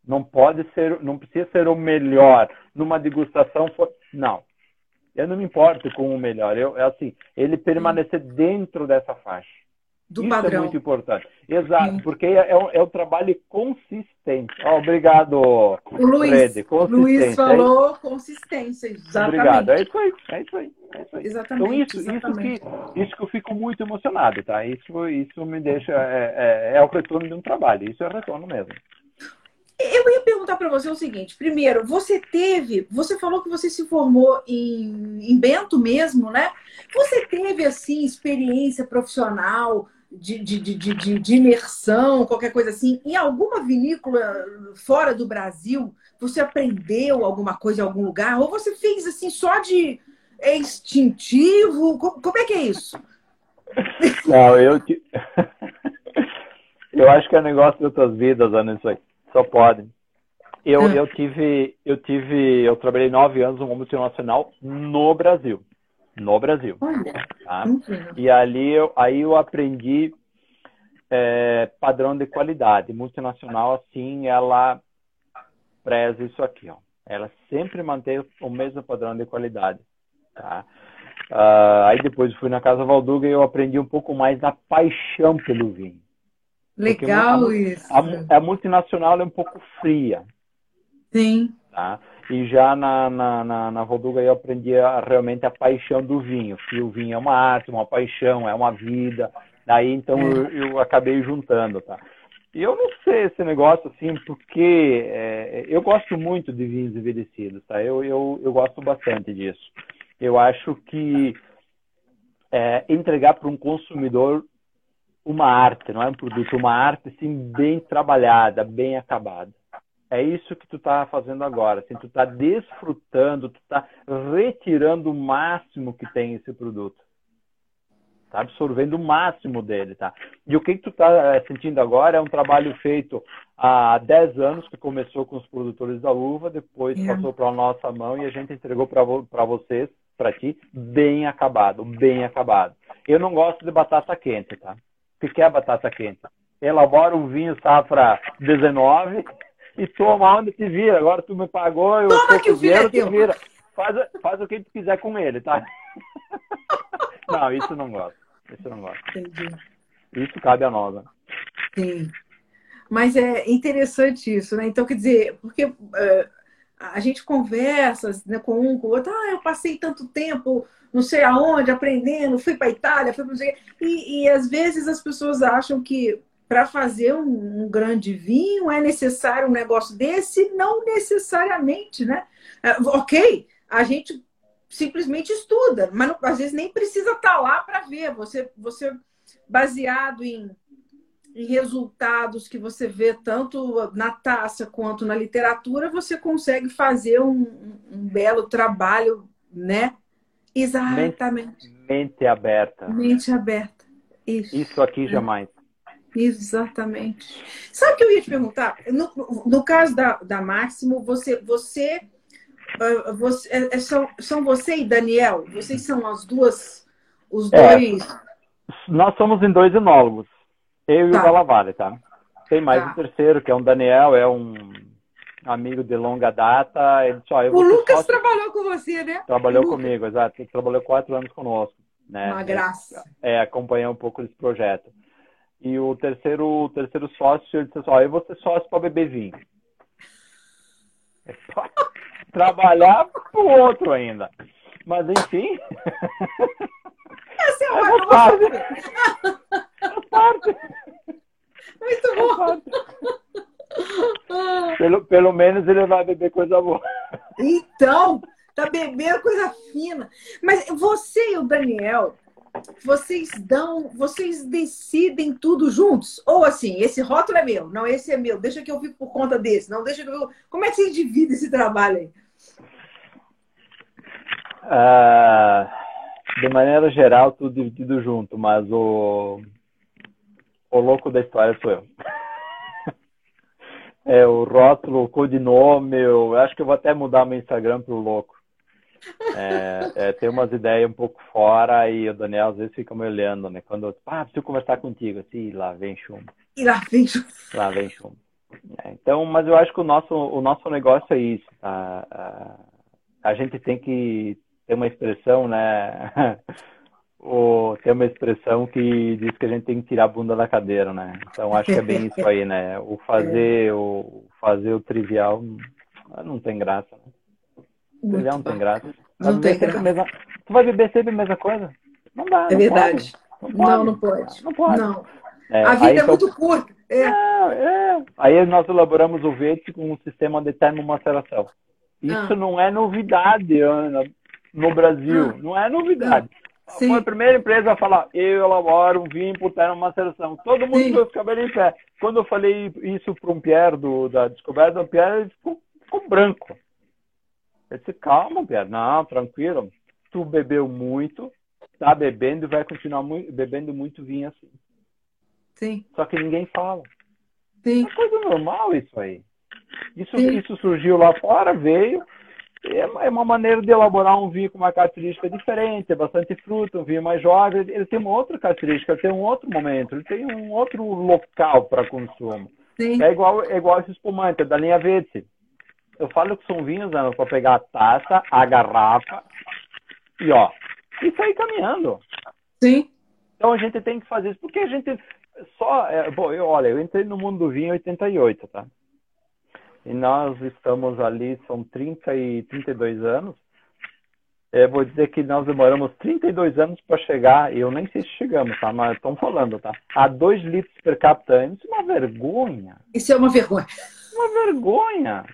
Não pode ser, não precisa ser o melhor numa degustação. For... Não, eu não me importo com o melhor. Eu, é assim, ele permanecer dentro dessa faixa do Isso é padrão. é muito importante. Exato, porque é, é, um, é um trabalho consistente. Oh, obrigado, Luiz. Luiz falou é consistência, exatamente. Obrigado, é isso aí, é isso aí. É isso aí. Exatamente, então, isso, exatamente. Isso, que, isso que eu fico muito emocionado, tá? Isso, isso me deixa... É, é, é o retorno de um trabalho, isso é retorno mesmo. Eu ia perguntar para você o seguinte: primeiro, você teve, você falou que você se formou em, em Bento mesmo, né? Você teve assim experiência profissional de, de, de, de, imersão, qualquer coisa assim, em alguma vinícola fora do Brasil, você aprendeu alguma coisa em algum lugar? Ou você fez assim só de instintivo? Como é que é isso? Não, eu, (laughs) eu acho que é negócio de outras vidas, Ana, isso aí. Só pode. Eu, ah. eu tive, eu tive, eu trabalhei nove anos no multinacional no Brasil no Brasil. Tá? E ali eu, aí eu aprendi é, padrão de qualidade. Multinacional, assim, ela preza isso aqui. Ó. Ela sempre mantém o mesmo padrão de qualidade. Tá? Uh, aí depois fui na Casa Valduga e eu aprendi um pouco mais da paixão pelo vinho. Legal a, isso. A, a, multinacional é um pouco fria. Sim. Tá? E já na, na, na, na Voduga eu aprendi a, realmente a paixão do vinho, que o vinho é uma arte, uma paixão, é uma vida. Daí então eu, eu acabei juntando, tá? E eu não sei esse negócio assim, porque é, eu gosto muito de vinhos envelhecidos, tá? Eu, eu, eu gosto bastante disso. Eu acho que é, entregar para um consumidor uma arte, não é um produto, uma arte assim bem trabalhada, bem acabada é isso que tu está fazendo agora. Assim, tu está desfrutando, tu está retirando o máximo que tem esse produto. Tá absorvendo o máximo dele, tá? E o que, que tu está eh, sentindo agora é um trabalho feito há 10 anos, que começou com os produtores da uva, depois é. passou para a nossa mão e a gente entregou para vocês, para ti, bem acabado, bem acabado. Eu não gosto de batata quente, tá? O que é batata quente? Elabora um vinho safra 19 e toma onde te vira. Agora tu me pagou, eu toma que o dinheiro te vira. Faz, faz o que tu quiser com ele, tá? (laughs) não, isso não gosto. Isso não gosto. Entendi. Isso cabe a nós. Né? Sim. Mas é interessante isso, né? Então, quer dizer, porque uh, a gente conversa né, com um, com o outro, ah, eu passei tanto tempo não sei aonde, aprendendo, fui para Itália, fui para e, e às vezes as pessoas acham que para fazer um, um, grande vinho é necessário um negócio desse? Não necessariamente, né? É, ok, a gente simplesmente estuda, mas não, às vezes nem precisa estar tá lá para ver. Você, você baseado em, em resultados que você vê tanto na taça quanto na literatura, você consegue fazer um, um belo trabalho, né? Exatamente. Mente, mente aberta. Mente aberta. Isso. Isso aqui jamais. Exatamente. Sabe o que eu ia te perguntar? No, no caso da, da Máximo, você, você, uh, você é, é, são, são você e Daniel? Vocês são as duas, os é, dois? Nós somos em dois enólogos. Eu tá. e o Galavale, tá? Tem mais tá. um terceiro, que é um Daniel, é um amigo de longa data. Ele só, o Lucas sócio... trabalhou com você, né? Trabalhou comigo, exato. Ele trabalhou quatro anos conosco. Né? Uma graça. É, acompanhou um pouco desse projeto. E o terceiro, o terceiro sócio, ele disse assim, ó, eu vou ser sócio para beber vinho. É só (laughs) trabalhar pro outro ainda. Mas enfim. Essa é (laughs) uma é parte. É parte. Muito bom. É. Pelo, pelo menos ele vai beber coisa boa. Então, tá bebendo coisa fina. Mas você e o Daniel, vocês dão, vocês decidem tudo juntos? Ou assim, esse rótulo é meu, não, esse é meu, deixa que eu fico por conta desse, não, deixa que eu. Como é que vocês dividem esse trabalho aí? Ah, de maneira geral, tudo dividido junto, mas o, o louco da história sou eu. (laughs) é, o rótulo, o codinome, eu acho que eu vou até mudar meu Instagram pro louco. É, é, tem umas ideias um pouco fora e o Daniel às vezes fica me olhando, né? Quando eu, ah, preciso conversar contigo, assim, lá vem chumbo. E lá vem chumbo. Lá vem chumbo. É, então, mas eu acho que o nosso, o nosso negócio é isso. A, a, a gente tem que ter uma expressão, né? (laughs) o, tem uma expressão que diz que a gente tem que tirar a bunda da cadeira, né? Então acho que é bem isso aí, né? O (laughs) fazer, o fazer o trivial não tem graça, né? Muito não tem graça. Não tem graça. Mesma... Tu vai beber sempre a mesma coisa? Não dá. É não verdade. Pode. Não, pode. não, não pode. Não pode. Não. É, a vida é então... muito curta. É. É. Aí nós elaboramos o verde com um sistema de termomaceração. Isso ah. não é novidade, Ana, no Brasil. Ah. Não é novidade. Sim. Foi a primeira empresa a falar, eu elaboro um vinho por termomaceração. Todo mundo com os cabelos em pé. Quando eu falei isso para um Pierre do, da descoberta, o Pierre ficou, ficou branco. Eu disse, calma, Pierre, não, tranquilo. Tu bebeu muito, tá bebendo e vai continuar muito, bebendo muito vinho assim. Sim. Só que ninguém fala. Sim. É coisa normal isso aí. Isso, isso surgiu lá fora, veio. É, é uma maneira de elaborar um vinho com uma característica diferente, é bastante fruta, um vinho mais jovem. Ele tem uma outra característica, ele tem um outro momento, ele tem um outro local para consumo. Sim. É igual, é igual esse espumante, é da linha Vete eu falo que são vinhos, né, para pegar a taça, a garrafa e ó, e sair caminhando. Sim. Então a gente tem que fazer isso, porque a gente só. É, bom, eu, olha, eu entrei no mundo do vinho em 88, tá? E nós estamos ali, são 30 e 32 anos. É, vou dizer que nós demoramos 32 anos para chegar, eu nem sei se chegamos, tá? Mas estão falando, tá? A 2 litros per capita. Isso é uma vergonha. Isso é uma vergonha. Uma vergonha.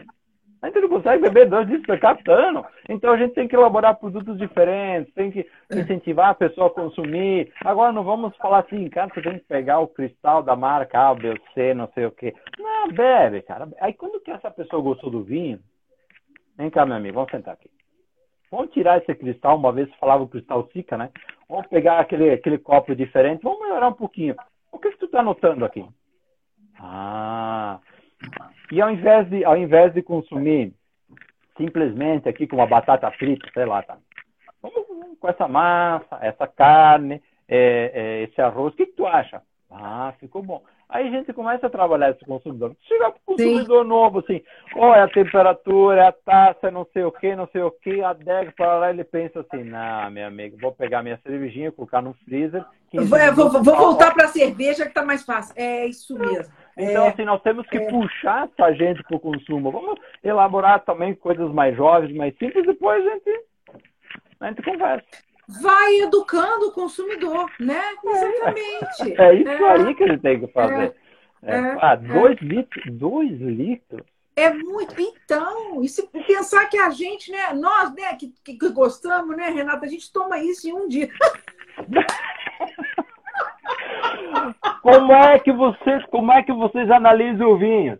A gente não consegue beber dois litros por capitano. Então a gente tem que elaborar produtos diferentes, tem que incentivar a pessoa a consumir. Agora não vamos falar assim, cara, você tem que pegar o cristal da marca A, B, C, não sei o quê. Não, bebe, cara. Aí quando que essa pessoa gostou do vinho, vem cá, meu amigo, vamos sentar aqui. Vamos tirar esse cristal, uma vez falava o cristal Sica, né? Vamos pegar aquele, aquele copo diferente, vamos melhorar um pouquinho. O que, que tu está notando aqui? Ah, e ao invés de, ao invés de consumir simplesmente aqui com uma batata frita, sei lá, tá? Vamos com essa massa, essa carne, é, é, esse arroz, o que, que tu acha? Ah, ficou bom. Aí a gente começa a trabalhar esse consumidor. Chega para o consumidor Sim. novo, assim, olha é a temperatura, é a taça, não sei o que, não sei o que, a adega, para lá, ele pensa assim, não, meu amigo, vou pegar minha cervejinha, colocar no freezer. Vou, vou, vou, voltar para a cerveja que tá mais fácil. É isso mesmo. Então, é, assim, nós temos que é. puxar essa gente para o consumo. Vamos elaborar também coisas mais jovens, mais simples, depois a gente, a gente conversa vai educando o consumidor, né? Exatamente. É isso é. aí que ele tem que fazer. É. é. Ah, dois litros, dois litros. É muito. Então, e se pensar que a gente, né, nós, né, que, que, gostamos, né, Renata, a gente toma isso em um dia. (laughs) como é que vocês, como é que vocês analisam o vinho?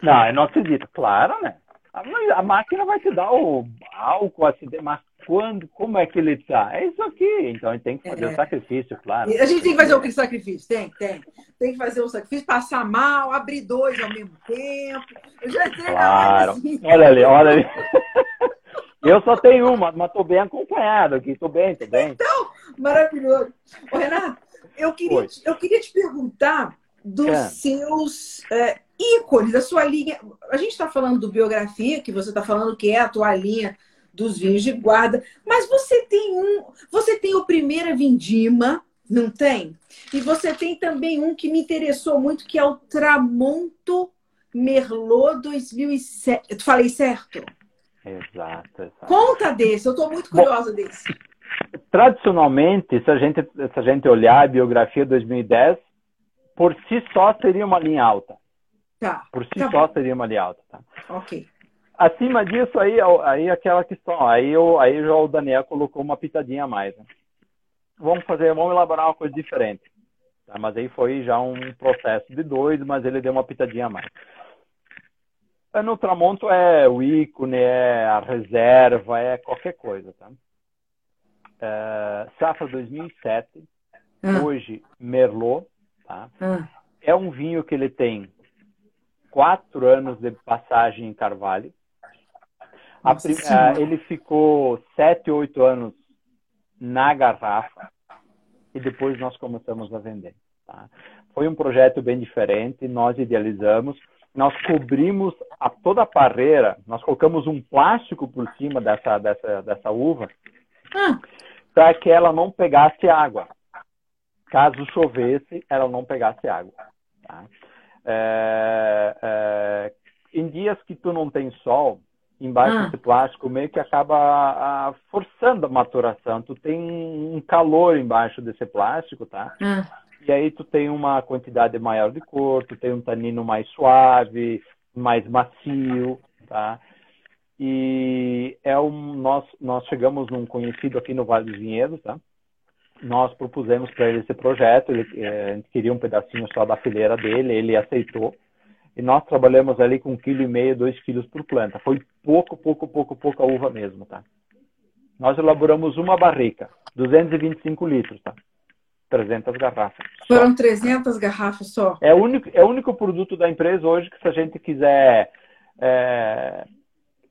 Não, eu não acredito. Claro, né? A, a máquina vai te dar o álcool, acidente, mas quando, como é que ele está? É isso aqui. Então a gente tem que fazer o é. sacrifício, claro. A gente tem que fazer o que sacrifício? Tem, tem. Tem que fazer o sacrifício, passar mal, abrir dois ao mesmo tempo. Eu já sei claro. assim. Olha ali, olha ali. (laughs) Eu só tenho uma, mas estou bem acompanhado aqui. Estou bem, estou bem. Então, maravilhoso. Ô, Renato, eu queria, eu queria te perguntar dos é. seus é, ícones, da sua linha. A gente está falando do biografia, que você está falando que é a tua linha dos vinhos de guarda, mas você tem um, você tem o Primeira Vindima, não tem? E você tem também um que me interessou muito, que é o Tramonto Merlot 2007. Eu falei certo? Exato, exato. Conta desse, eu estou muito curiosa Bom, desse. Tradicionalmente, se a, gente, se a gente olhar a biografia 2010, por si só seria uma linha alta. Tá. Por si tá só bom. seria uma linha alta. Tá? Ok. Acima disso, aí, aí aquela questão, aí, eu, aí já o Daniel colocou uma pitadinha a mais. Né? Vamos fazer, vamos elaborar uma coisa diferente. Tá? Mas aí foi já um processo de dois, mas ele deu uma pitadinha a mais. É, no Tramonto é o ícone, é a reserva, é qualquer coisa, tá? É, safra 2007, ah. hoje Merlot, tá? Ah. É um vinho que ele tem quatro anos de passagem em Carvalho. A, ele ficou sete, oito anos na garrafa e depois nós começamos a vender. Tá? Foi um projeto bem diferente, nós idealizamos, nós cobrimos a toda a parreira, nós colocamos um plástico por cima dessa, dessa, dessa uva ah. para que ela não pegasse água. Caso chovesse, ela não pegasse água. Tá? É, é, em dias que tu não tem sol, embaixo ah. desse plástico meio que acaba a, forçando a maturação. Tu tem um calor embaixo desse plástico, tá? Ah. E aí tu tem uma quantidade maior de cor, tu tem um tanino mais suave, mais macio, tá? E é um nós nós chegamos num conhecido aqui no Vale dos Vinhedos, tá? Nós propusemos para ele esse projeto, ele é, queria um pedacinho só da fileira dele, ele aceitou e nós trabalhamos ali com um quilo e meio, dois quilos por planta. Foi pouco, pouco, pouco, pouca uva mesmo, tá? Nós elaboramos uma barrica, 225 litros, tá? 300 garrafas. Foram só. 300 garrafas só? É o único, é o único produto da empresa hoje que se a gente quiser é,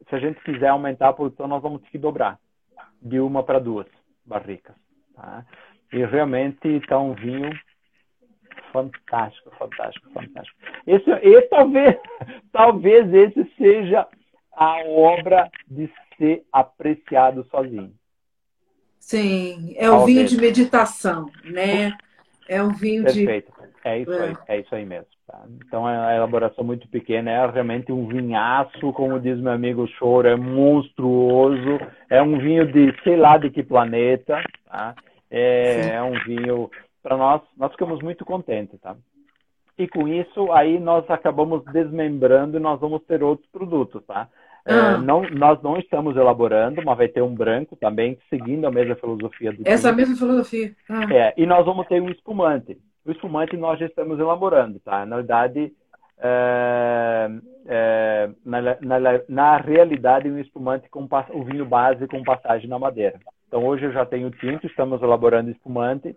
se a gente quiser aumentar a produção, nós vamos ter que dobrar de uma para duas barricas. Tá? E realmente está um vinho fantástico, fantástico, fantástico. Esse, esse talvez, (laughs) talvez esse seja a obra de ser apreciado sozinho. Sim, é o vinho de meditação, né? É um vinho Perfeito. de. É isso aí, é isso aí mesmo. Tá? Então é a elaboração muito pequena, é realmente um vinhaço, como diz meu amigo Choro, é monstruoso, é um vinho de sei lá de que planeta, tá? É, é um vinho para nós, nós ficamos muito contentes, tá? E com isso, aí nós acabamos desmembrando e nós vamos ter outros produtos, tá? É, ah. É, não, nós não estamos elaborando, mas vai ter um branco também, seguindo a mesma filosofia do Essa mesma filosofia. Ah. É, e nós vamos ter um espumante. O espumante nós já estamos elaborando, tá? Na verdade, é, é, na, na, na, realidade, um espumante com o vinho base com passagem na madeira. Então, hoje eu já tenho tinto, estamos elaborando espumante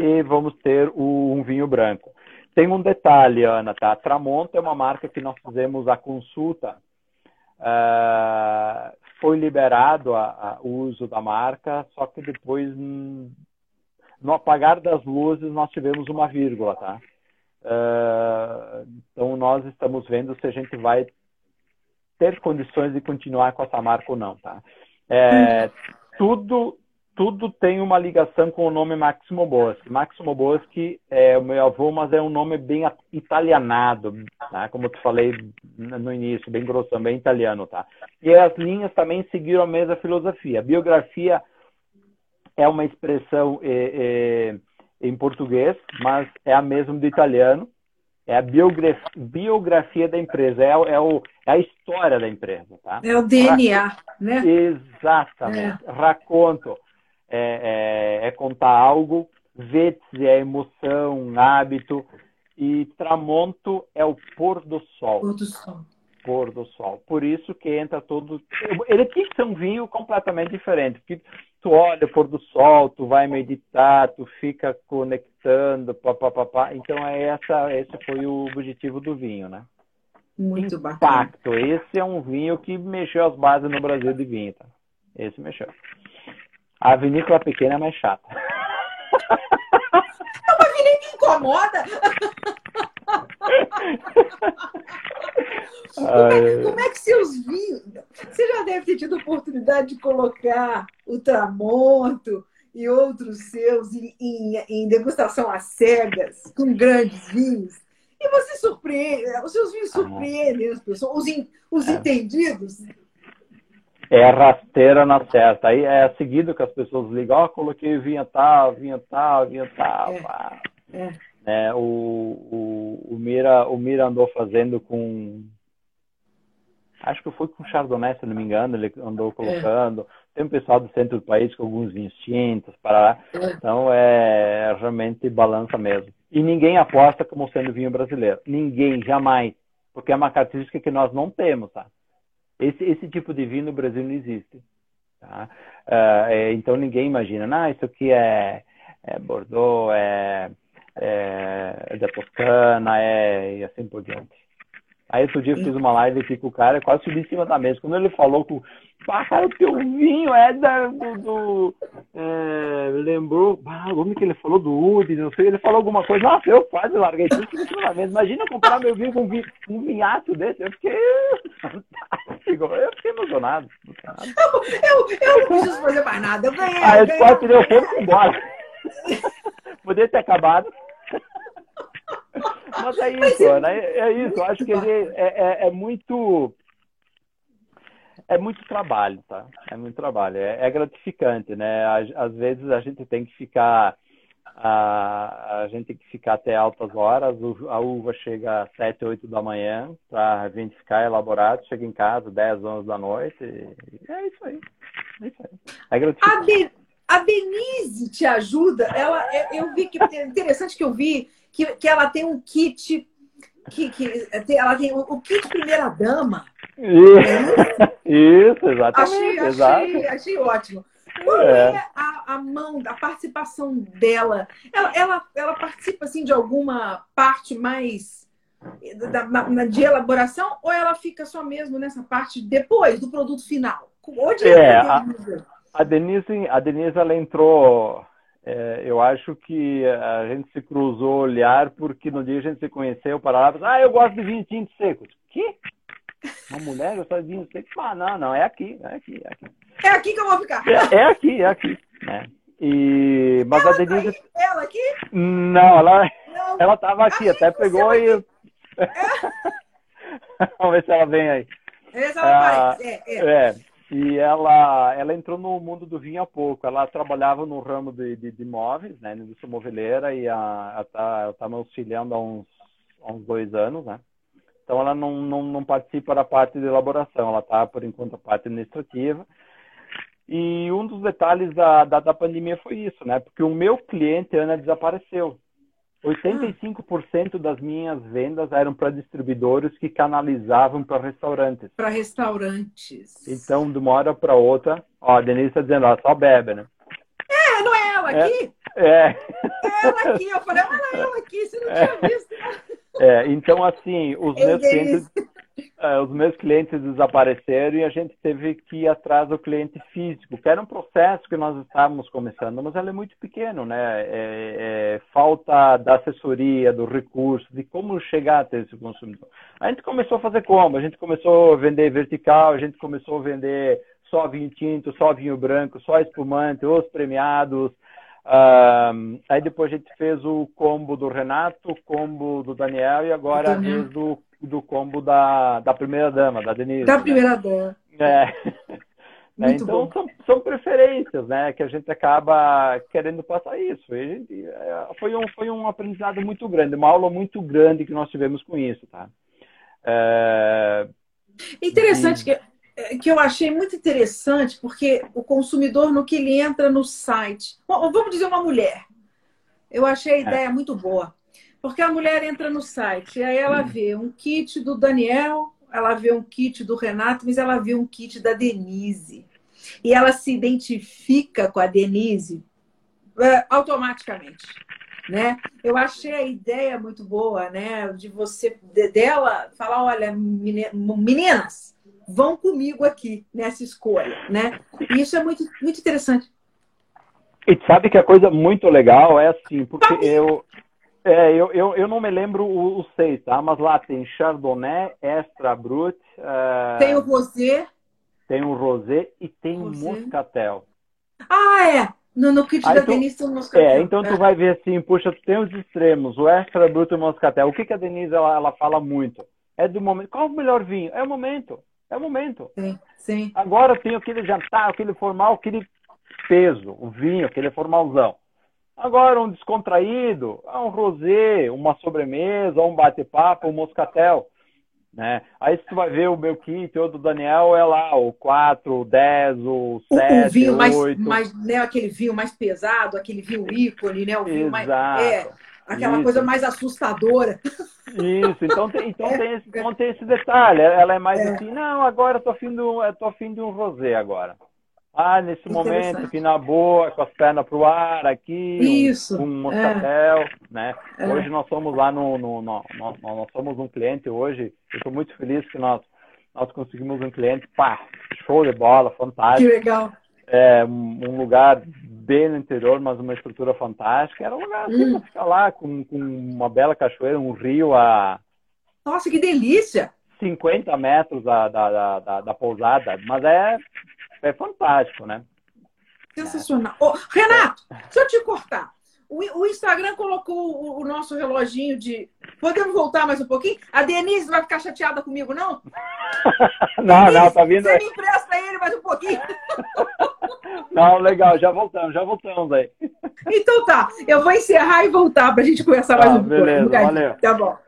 e vamos ter o, um vinho branco. Tem um detalhe, Ana, tá? A Tramonto é uma marca que nós fizemos a consulta. Uh, foi liberado o uso da marca, só que depois, hum, no apagar das luzes, nós tivemos uma vírgula, tá? Uh, então, nós estamos vendo se a gente vai ter condições de continuar com essa marca ou não, tá? É, hum. tudo tudo tem uma ligação com o nome Maximo Boschi. Maximo Boschi é o meu avô, mas é um nome bem italianado, tá? Como eu te falei no início, bem grosso, bem italiano, tá? E as linhas também seguiram a mesma filosofia. A biografia é uma expressão é, é, em português, mas é a mesma do italiano. É a biografia, biografia da empresa, é, é, o, é a história da empresa, tá? É o DNA, né? Exatamente. É. Raconto é, é, é contar algo, Vetze é emoção, hábito, e Tramonto é o pôr do sol. Pôr do sol. pôr do sol. Por isso que entra todo. Ele tem que ser um vinho completamente diferente. Porque tu olha o pôr do sol, tu vai meditar, tu fica conectando, papapá. Então é essa, esse foi o objetivo do vinho, né? Muito Impacto. bacana. Esse é um vinho que mexeu as bases no Brasil de vinho, tá? Esse mexeu. A vinícola pequena é mais chata. (laughs) É uma vinícola que incomoda. Como é, como é, que seus vinhos. Você já deve ter tido oportunidade de colocar o Tramonto e outros seus em, em, em degustação às cegas, com grandes vinhos. E você surpreende, os seus vinhos surpreendem as pessoas, os, in, os é. entendidos. É rasteira na certa. Aí é seguido que as pessoas ligam, ó, oh, coloquei vinha tal, vinha tal, vinha tal. É. É. É, o, o, o, Mira, o Mira andou fazendo com. Acho que foi com Chardonnay, se não me engano, ele andou colocando. É. Tem um pessoal do centro do país com alguns vinhos tintos, para lá. É. Então é realmente balança mesmo. E ninguém aposta como sendo vinho brasileiro. Ninguém, jamais. Porque é uma característica que nós não temos, tá? Esse, esse tipo de vinho no Brasil não existe. Tá? Uh, então ninguém imagina, ah, isso aqui é, é Bordeaux, é é, da Toscana, é, e assim por diante. Aí outro dia eu fiz uma live aqui com o cara, quase subi em cima da mesa. Quando ele falou que ah, cara, o teu vinho é da, do. do é, lembrou. Ah, como que ele falou do Udi, não sei. Ele falou alguma coisa. Nossa, eu quase larguei tudo em cima da mesa. Imagina comprar meu vinho com um, um vinhaço desse. Eu fiquei (laughs) fantástico. Eu fiquei emocionado. Eu, eu, eu não preciso fazer mais nada. Eu ganhei. Aí eu quase tirei o fogo e embora. (laughs) Poderia ter acabado. Mas é (laughs) isso, né? É isso. Eu acho que é, é, é, muito. É muito trabalho, tá? É muito trabalho. É, é gratificante, né? Às, às, vezes a gente tem que ficar. A, a gente tem que ficar até altas horas. A uva chega às 7, 8 da manhã para ficar elaborado. Chega em casa 10, 11 da noite. é isso aí. É isso aí. É gratificante. A Denise te ajuda. Ela, eu vi que é interessante que eu vi que, que ela tem um kit que, que ela tem o, o kit primeira dama. Isso, isso exatamente. Achei, achei, achei ótimo. Qual é, é a, a, mão, a participação dela? Ela, ela, ela participa assim de alguma parte mais da, na, de elaboração ou ela fica só mesmo nessa parte depois do produto final? Onde é, é a, a Denise, a Denise ela entrou. É, eu acho que a gente se cruzou olhar porque no dia que a gente se conheceu, para lá, ah, eu gosto de vinho tinto seco. Que? Uma mulher gosta de vinho seco? Ah, não, não, é aqui, é aqui, é aqui. É aqui que eu vou ficar. É, é aqui, é aqui. É. E, mas ela a Denise. Tá ela aqui? Não, ela, não. ela tava aqui, até pegou e. É. (laughs) Vamos ver se ela vem aí. Essa ela ah, é, é. é. E ela, ela entrou no mundo do vinho há pouco. Ela trabalhava no ramo de, de, de imóveis, né, indústria moveleira, e a, ela está tá me auxiliando há uns, há uns dois anos, né? Então ela não, não, não participa da parte de elaboração, ela está, por enquanto, a parte administrativa. E um dos detalhes da, da, da pandemia foi isso, né? Porque o meu cliente, Ana, desapareceu. 85% das minhas vendas eram para distribuidores que canalizavam para restaurantes. Para restaurantes. Então, de uma hora para outra, ó, a Denise está dizendo, ó, só bebe, né? É, não é ela aqui? É. é. ela aqui. Eu falei, olha ela aqui, você não é. tinha visto. É, então, assim, os meus clientes é, os meus clientes desapareceram e a gente teve que ir atrás do cliente físico, que era um processo que nós estávamos começando, mas ele é muito pequeno, né? É, é, falta da assessoria, do recurso, de como chegar até esse consumidor. A gente começou a fazer como? A gente começou a vender vertical, a gente começou a vender só vinho tinto, só vinho branco, só espumante, os premiados. Um, aí depois a gente fez o combo do Renato, o combo do Daniel e agora a vez do do combo da, da primeira dama, da Denise. Da né? primeira dama. É. (laughs) Né? então são, são, preferências, né? Que a gente acaba querendo passar isso. Gente, é, foi, um, foi um aprendizado muito grande, uma aula muito grande que nós tivemos com isso, tá? É... Interessante e... que, que eu achei muito interessante, porque o consumidor, no que ele entra no site, vamos dizer uma mulher, eu achei a é. ideia é. muito boa. Porque a mulher entra no site, aí ela vê um kit do Daniel, ela vê um kit do Renato, mas ela vê um kit da Denise. E ela se identifica com a Denise é, automaticamente. Né? Eu achei a ideia muito boa, né? De você, de, dela, falar: olha, meninas, vão comigo aqui nessa escolha, né? E isso é muito, muito interessante. E sabe que a coisa muito legal é assim, porque eu, é, eu, eu, eu não me lembro os seis, tá? Mas lá tem Chardonnay, Extra Brut. Uh... Tem o Rosé. Tem o Rosé e tem o Moscatel. Ah, é! No, no kit Aí da tu, Denise tem o Moscatel. É, então é. tu vai ver assim, puxa, tu tem os extremos, o Extra Brut e o Moscatel. O que, que a Denise ela, ela fala muito? É do momento. Qual é o melhor vinho? É o momento. É o momento. Sim, sim. Agora tem aquele jantar, aquele formal, aquele peso, o vinho, aquele formalzão. Agora, um descontraído, é um rosé, uma sobremesa, um bate-papo, um moscatel. Né? Aí se tu vai ver o meu kit, o do Daniel é lá, o 4, o 10, o 7, o vinho 8. Mais, mais, né, aquele vinho mais pesado, aquele vinho ícone, né? O vinho Exato. mais. É, aquela Isso. coisa mais assustadora. Isso, então tem, então, (laughs) é, tem esse, então tem esse detalhe. Ela é mais é. assim, não, agora eu tô afim de um, tô afim de um rosé agora. Ah, nesse momento, aqui na boa, com as pernas para o ar, aqui, Isso. um, um moscatel, é. né? É. Hoje nós somos lá no, no, no, no, nós somos um cliente hoje, eu estou muito feliz que nós, nós conseguimos um cliente, pá, show de bola, fantástico. Que legal. É, um lugar bem no interior, mas uma estrutura fantástica. Era um lugar assim hum. para ficar lá, com, com uma bela cachoeira, um rio a... Nossa, que delícia! 50 metros da, da, da, da, da pousada, mas é é fantástico, né? Sensacional. Oh, Renato, deixa eu te cortar. O, o Instagram colocou o, o, nosso reloginho de. Podemos voltar mais um pouquinho? A Denise vai ficar chateada comigo, não? (laughs) não, Denise, não, tá vindo. Você me empresta ele mais um pouquinho? (laughs) não, legal, já voltamos, já voltamos aí. Então tá, eu vou encerrar e voltar para a gente conversar mais ah, um beleza. Valeu. Tá bom.